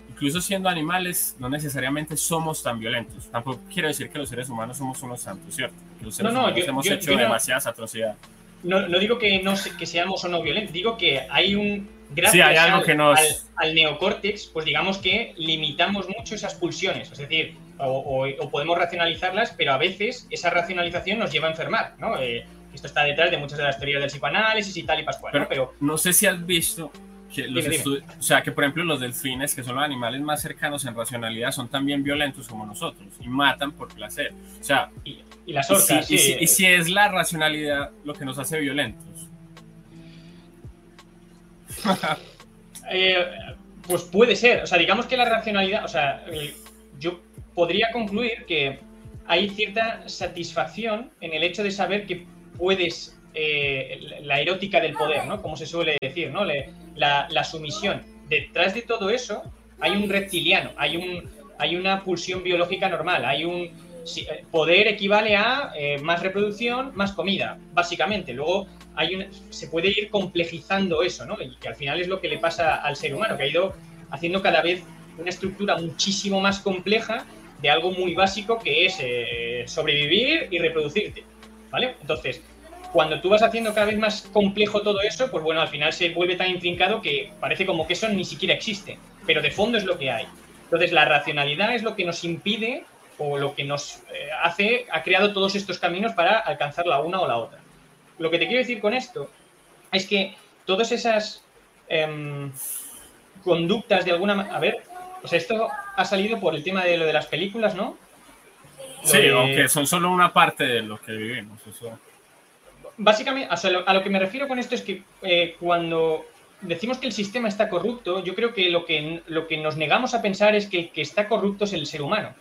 incluso siendo animales, no necesariamente somos tan violentos. Tampoco quiero decir que los seres humanos somos unos santos, ¿cierto? los seres no, no, hemos hecho demasiadas atrocidades. No, no, digo que, no, que seamos o no violentos, digo que hay un... Gracias hay algo al, que nos... al, neocórtex, pues digamos que limitamos mucho esas pulsiones, es decir, o, podemos racionalizarlas, pero a veces esa racionalización nos lleva a enfermar, ¿no? Eh, esto está detrás de muchas de las teorías del psicoanálisis y tal y pascual, pero, pero no sé si has visto o sea, que por ejemplo los delfines, que son los animales más cercanos en racionalidad, son también violentos como nosotros y matan por placer. O sea, y, las orcas. Y si, y, si, es la racionalidad lo que nos hace violentos. Eh, pues puede ser. O sea, digamos que la racionalidad, o sea, yo podría concluir que hay cierta satisfacción en el hecho de saber que puedes eh, la erótica del poder, ¿no? Como se suele decir, ¿no? la, sumisión. Detrás de todo eso hay un reptiliano, hay, un, hay una pulsión biológica normal, hay un... Eh, poder equivale a eh, más reproducción, más comida, básicamente. Luego hay se puede ir complejizando eso, ¿no? Y que al final es lo que le pasa al ser humano, que ha ido haciendo cada vez una estructura muchísimo más compleja de algo muy básico que es sobrevivir y reproducirte, ¿vale? Entonces, cuando tú vas haciendo cada vez más complejo todo eso, pues bueno, al final se vuelve tan intrincado que parece como que eso ni siquiera existe, pero de fondo es lo que hay. Entonces, la racionalidad es lo que nos impide o lo que nos eh, hace, ha creado todos estos caminos para alcanzar la una o la otra. Lo que te quiero decir con esto es que todas esas em, conductas de alguna manera... A ver, pues esto ha salido por el tema de lo de las películas, ¿no? sí, aunque son solo una parte de lo que vivimos. Eso básicamente, a lo que me refiero con esto es que eh, cuando decimos que el sistema está corrupto, yo creo que lo que, lo que nos negamos a pensar es que el que está corrupto es el ser humano.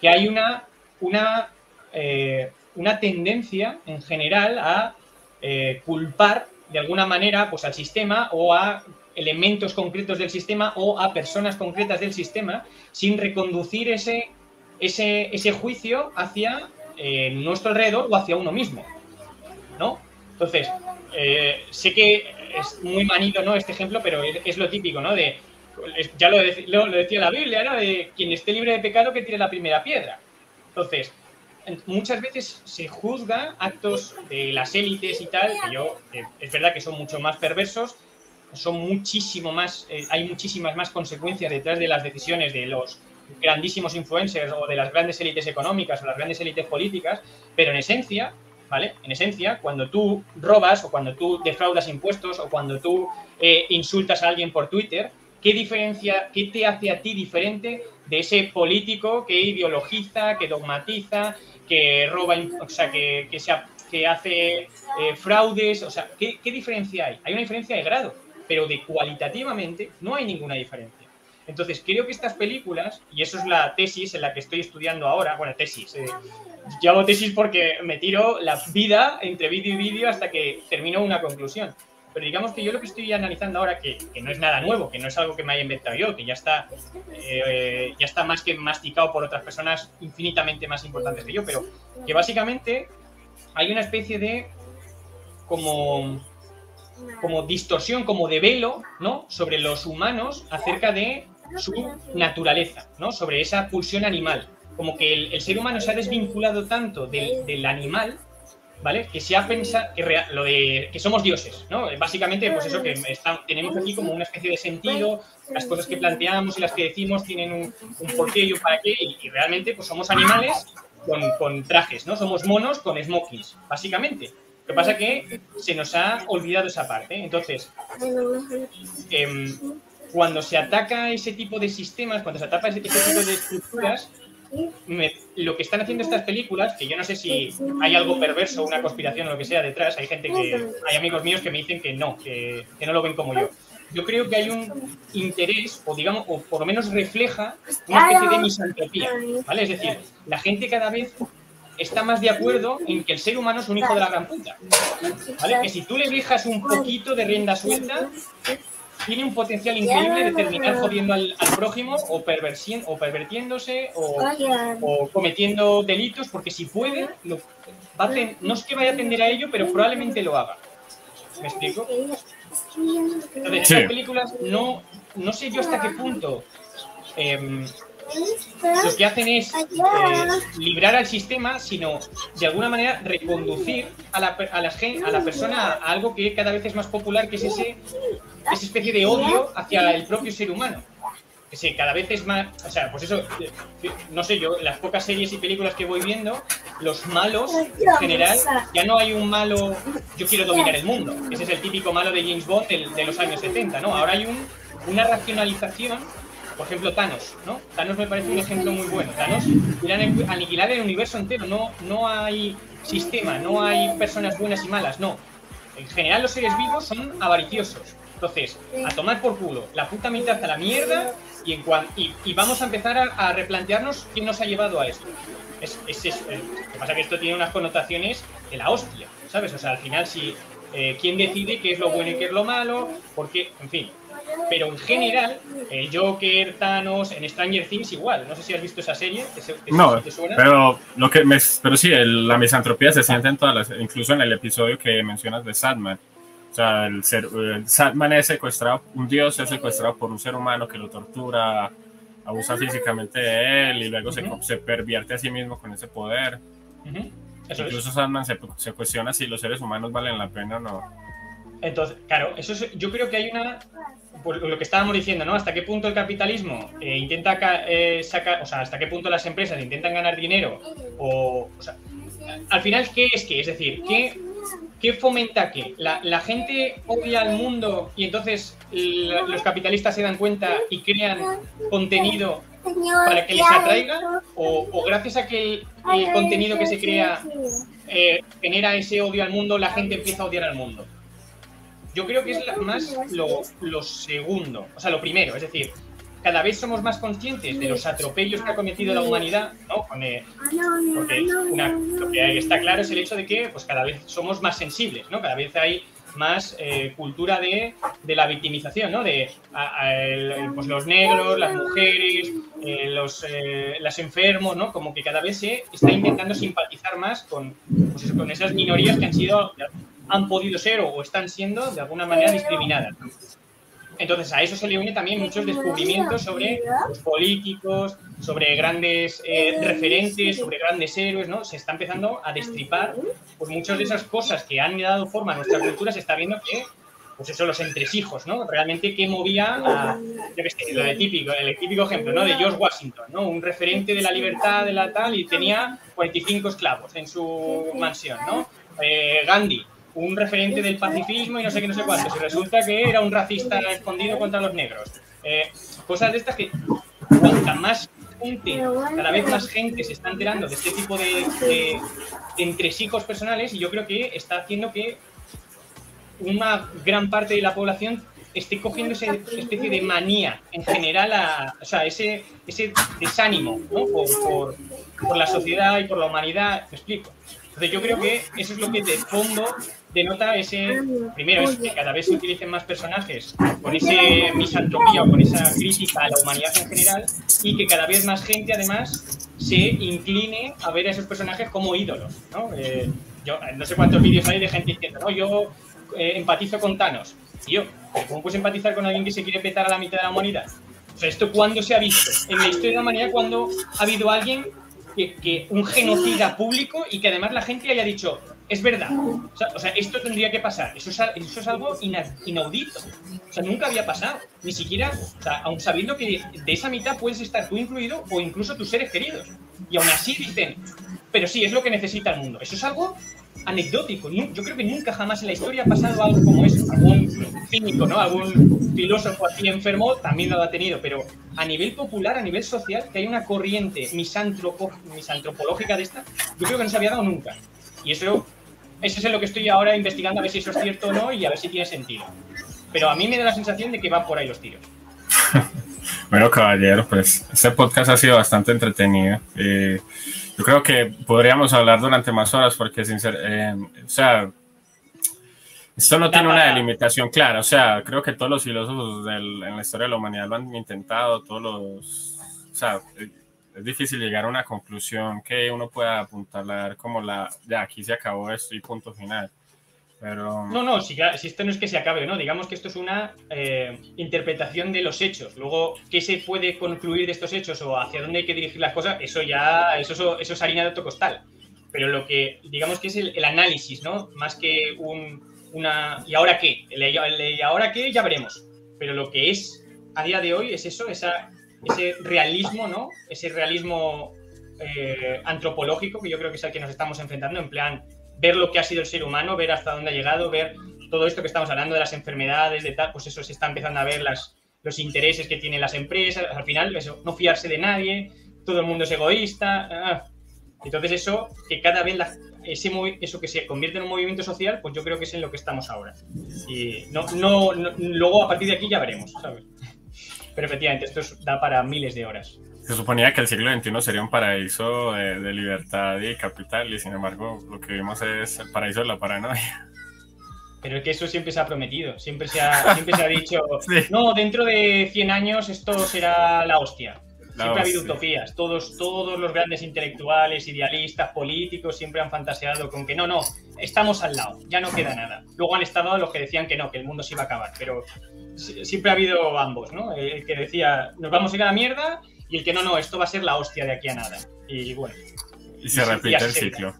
Que hay una, una, eh, una tendencia en general a eh, culpar de alguna manera pues, al sistema o a elementos concretos del sistema o a personas concretas del sistema sin reconducir ese, ese, ese juicio hacia nuestro alrededor o hacia uno mismo. ¿No? Entonces, eh, sé que es muy manido, ¿no? Este ejemplo, pero es, lo típico, ¿no? De, ya lo, decía la Biblia, ¿no? De quien esté libre de pecado que tire la primera piedra. Entonces, muchas veces se juzga actos de las élites y tal, que yo, eh, es verdad que son mucho más perversos, son muchísimo más, eh, hay muchísimas más consecuencias detrás de las decisiones de los grandísimos influencers o de las grandes élites económicas o las grandes élites políticas, pero en esencia ¿vale? En esencia, cuando tú robas o cuando tú defraudas impuestos o cuando tú eh, insultas a alguien por Twitter, ¿qué diferencia, qué te hace a ti diferente de ese político que ideologiza, que dogmatiza, que roba, o sea, que, que, hace eh, fraudes? O sea, ¿qué, ¿qué diferencia hay? Hay una diferencia de grado, pero de cualitativamente no hay ninguna diferencia. Entonces, creo que estas películas, y eso es la tesis en la que estoy estudiando ahora, bueno, tesis, eh, yo hago tesis porque me tiro la vida entre vídeo y vídeo hasta que termino una conclusión. Pero digamos que yo lo que estoy analizando ahora, que, no es nada nuevo, que no es algo que me haya inventado yo, que ya está, eh, ya está más que masticado por otras personas infinitamente más importantes que yo, pero que básicamente hay una especie de como, como distorsión, como de velo, ¿no? Sobre los humanos acerca de su naturaleza, ¿no? Sobre esa pulsión animal. Como que el, ser humano se ha desvinculado tanto del, animal, ¿vale? Que se ha pensado que, lo de, que somos dioses, ¿no? Básicamente, pues eso que tenemos aquí como una especie de sentido, las cosas que planteamos y las que decimos tienen un, porqué y un para qué, y, realmente pues somos animales con, trajes, ¿no? Somos monos con smokings, básicamente. Lo que pasa es que se nos ha olvidado esa parte. Entonces, eh, cuando se ataca ese tipo de sistemas, cuando se ataca ese, tipo de estructuras, lo que están haciendo estas películas, que yo no sé si hay algo perverso, una conspiración o lo que sea detrás, hay gente que, hay amigos míos que me dicen que no, que, no lo ven como yo. Yo creo que hay un interés, o digamos, o por lo menos refleja una especie de misantropía, ¿vale? Es decir, la gente cada vez está más de acuerdo en que el ser humano es un hijo de la gran puta, ¿vale? Que si tú le dejas un poquito de rienda suelta, tiene un potencial increíble de terminar jodiendo al, prójimo o, o pervertiéndose o, cometiendo delitos, porque si puede, lo, va no es que vaya a atender a ello, pero probablemente lo haga. ¿Me explico? Entonces, estas películas no, no sé yo hasta qué punto em, lo que hacen es eh, librar al sistema, sino de alguna manera reconducir a la, a, la, a la persona a algo que cada vez es más popular, que es ese, esa especie de odio hacia el propio ser humano. Que se, cada vez es más, o sea, pues eso, eh, no sé yo, las pocas series y películas que voy viendo, los malos, en general, ya no hay un malo, yo quiero dominar el mundo. Ese es el típico malo de James Bond de, los años 70, ¿no? Ahora hay un, una racionalización por ejemplo, Thanos, ¿no? Thanos me parece un ejemplo muy bueno. Thanos quiere aniquilar el universo entero. No, no hay sistema, no hay personas buenas y malas, no. En general los seres vivos son avariciosos. Entonces, a tomar por culo, la puta mitad a la mierda y, en y, vamos a empezar a, replantearnos quién nos ha llevado a esto. Es, es, es, eh, lo que pasa es que esto tiene unas connotaciones de la hostia, ¿sabes? O sea, al final, si eh, quién decide qué es lo bueno y qué es lo malo, porque, en fin, pero en general, el Joker, Thanos, en Stranger Things igual. No sé si has visto esa serie. no, pero lo que pero sí, la misantropía se siente en todas las, incluso en el episodio que mencionas de Sadman. O sea, el ser, Sadman es secuestrado, un dios es secuestrado por un ser humano que lo tortura, abusa físicamente de él y luego se, se, pervierte a sí mismo con ese poder. Incluso Sadman se, se cuestiona si los seres humanos valen la pena o no. Entonces, claro, eso yo creo que hay una por lo que estábamos diciendo, ¿no? Hasta qué punto el capitalismo eh, intenta eh, sacar, o sea, hasta qué punto las empresas intentan ganar dinero, o, o sea, al final, ¿qué es qué? Es decir, ¿qué, qué fomenta qué? La, gente odia al mundo y entonces los capitalistas se dan cuenta y crean contenido para que les atraiga, o, o gracias a que el, contenido que se crea eh, genera ese odio al mundo, la gente empieza a odiar al mundo. Yo creo que es más lo, segundo, o sea, lo primero, es decir, cada vez somos más conscientes de los atropellos que ha cometido la humanidad, ¿no? porque lo que está claro es el hecho de que pues, cada vez somos más sensibles, ¿no? Cada vez hay más eh, cultura de, la victimización, ¿no? De pues, los negros, las mujeres, eh, los eh, enfermos, ¿no? Como que cada vez se está intentando simpatizar más con, pues con esas minorías que han sido han podido ser o están siendo de alguna manera discriminadas. Entonces, a eso se le une también muchos descubrimientos sobre los políticos, sobre grandes eh, referentes, sobre grandes héroes, ¿no? Se está empezando a destripar, pues muchas de esas cosas que han dado forma a nuestra cultura, se está viendo que, pues eso, los entresijos, ¿no? Realmente qué movía a, yo sé, lo de típico, el típico ejemplo, ¿no? De George Washington, ¿no? Un referente de la libertad, de la tal, y tenía 45 esclavos en su mansión, ¿no? Eh, Gandhi, un referente del pacifismo y no sé qué, no sé cuánto. Y resulta que era un racista escondido contra los negros. Eh, cosas de estas que cuanta más gente, cada vez más gente se está enterando de este tipo de, de entresijos personales y yo creo que está haciendo que una gran parte de la población esté cogiendo esa especie de manía en general, a, o sea, ese, ese desánimo ¿no? por, por, la sociedad y por la humanidad. Me explico. Entonces yo creo que eso es lo que de fondo denota ese, primero es que cada vez se utilicen más personajes con ese misantropía o con esa crítica a la humanidad en general y que cada vez más gente además se incline a ver a esos personajes como ídolos. ¿no? Eh, yo no sé cuántos vídeos hay de gente diciendo, no, yo eh, empatizo con Thanos. Tío, ¿cómo puedes empatizar con alguien que se quiere petar a la mitad de la humanidad? O sea, ¿esto cuándo se ha visto? En la historia de la humanidad, cuando ha habido alguien que, que, un genocida público y que además la gente haya dicho, es verdad. O sea, o sea esto tendría que pasar. Eso es, eso es algo inaudito. O sea, nunca había pasado. Ni siquiera, o sea, aun sabiendo que de esa mitad puedes estar tú incluido o incluso tus seres queridos. Y aún así dicen, pero sí, es lo que necesita el mundo. Eso es algo anecdótico. Yo creo que nunca jamás en la historia ha pasado algo como eso. Algún cínico, ¿no? Algún filósofo así enfermo también lo ha tenido, pero a nivel popular, a nivel social, que hay una corriente misantropo, misantropológica de esta, yo creo que no se había dado nunca. Y eso, eso es en lo que estoy ahora investigando a ver si eso es cierto o no y a ver si tiene sentido. Pero a mí me da la sensación de que va por ahí los tiros. bueno, caballero, pues este podcast ha sido bastante entretenido. Eh, yo creo que podríamos hablar durante más horas porque, eh, o sea, esto no tiene una delimitación clara. O sea, creo que todos los filósofos en la historia de la humanidad lo han intentado, todos los, o sea, es difícil llegar a una conclusión que uno pueda apuntalar como la, ya aquí se acabó esto y punto final. Pero... No, no, si, si, esto no es que se acabe, ¿no? Digamos que esto es una eh, interpretación de los hechos. Luego, ¿qué se puede concluir de estos hechos o hacia dónde hay que dirigir las cosas? Eso ya, eso, eso es harina de otro costal. Pero lo que, digamos que es el, análisis, ¿no? Más que un, una... ¿Y ahora qué? El, ¿Y ahora qué? Ya veremos. Pero lo que es a día de hoy es eso, esa, ese realismo, ¿no? Ese realismo eh, antropológico que yo creo que es al que nos estamos enfrentando, en plan ver lo que ha sido el ser humano, ver hasta dónde ha llegado, ver todo esto que estamos hablando de las enfermedades, de tal, pues eso se está empezando a ver las, los intereses que tienen las empresas, al final eso, no fiarse de nadie, todo el mundo es egoísta. Ah. Entonces eso, que cada vez ese, eso que se convierte en un movimiento social, pues yo creo que es en lo que estamos ahora. Y no, no, luego a partir de aquí ya veremos, ¿sabes? Pero efectivamente, esto da para miles de horas. Se suponía que el siglo XXI sería un paraíso de, libertad y capital, y sin embargo, lo que vimos es el paraíso de la paranoia. Pero es que eso siempre se ha prometido, siempre se ha, siempre se ha dicho, no, dentro de 100 años esto será la hostia. siempre ha habido utopías, todos, todos los grandes intelectuales, idealistas, políticos siempre han fantaseado con que no, no, estamos al lado, ya no queda nada. Luego han estado los que decían que no, que el mundo se iba a acabar, pero siempre ha habido ambos, ¿no? El que decía, nos vamos a ir a la mierda y el que no, no, esto va a ser la hostia de aquí a nada. Y bueno. Y se repite el ciclo.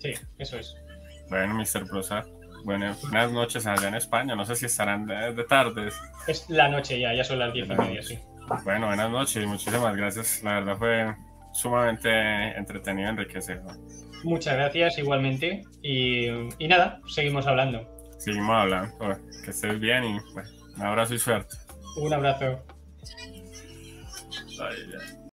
Sí, eso es. Bueno, Mr. Prosa, buenas noches allá en España. No sé si estarán de, tardes. Es la noche ya, ya son las 10 y media, sí. Bueno, buenas noches y muchísimas gracias. La verdad fue sumamente entretenido enriquecedor. Muchas gracias, igualmente. Y, y, nada, seguimos hablando. Seguimos hablando. Que estés bien y un abrazo y suerte. Un abrazo. Bye.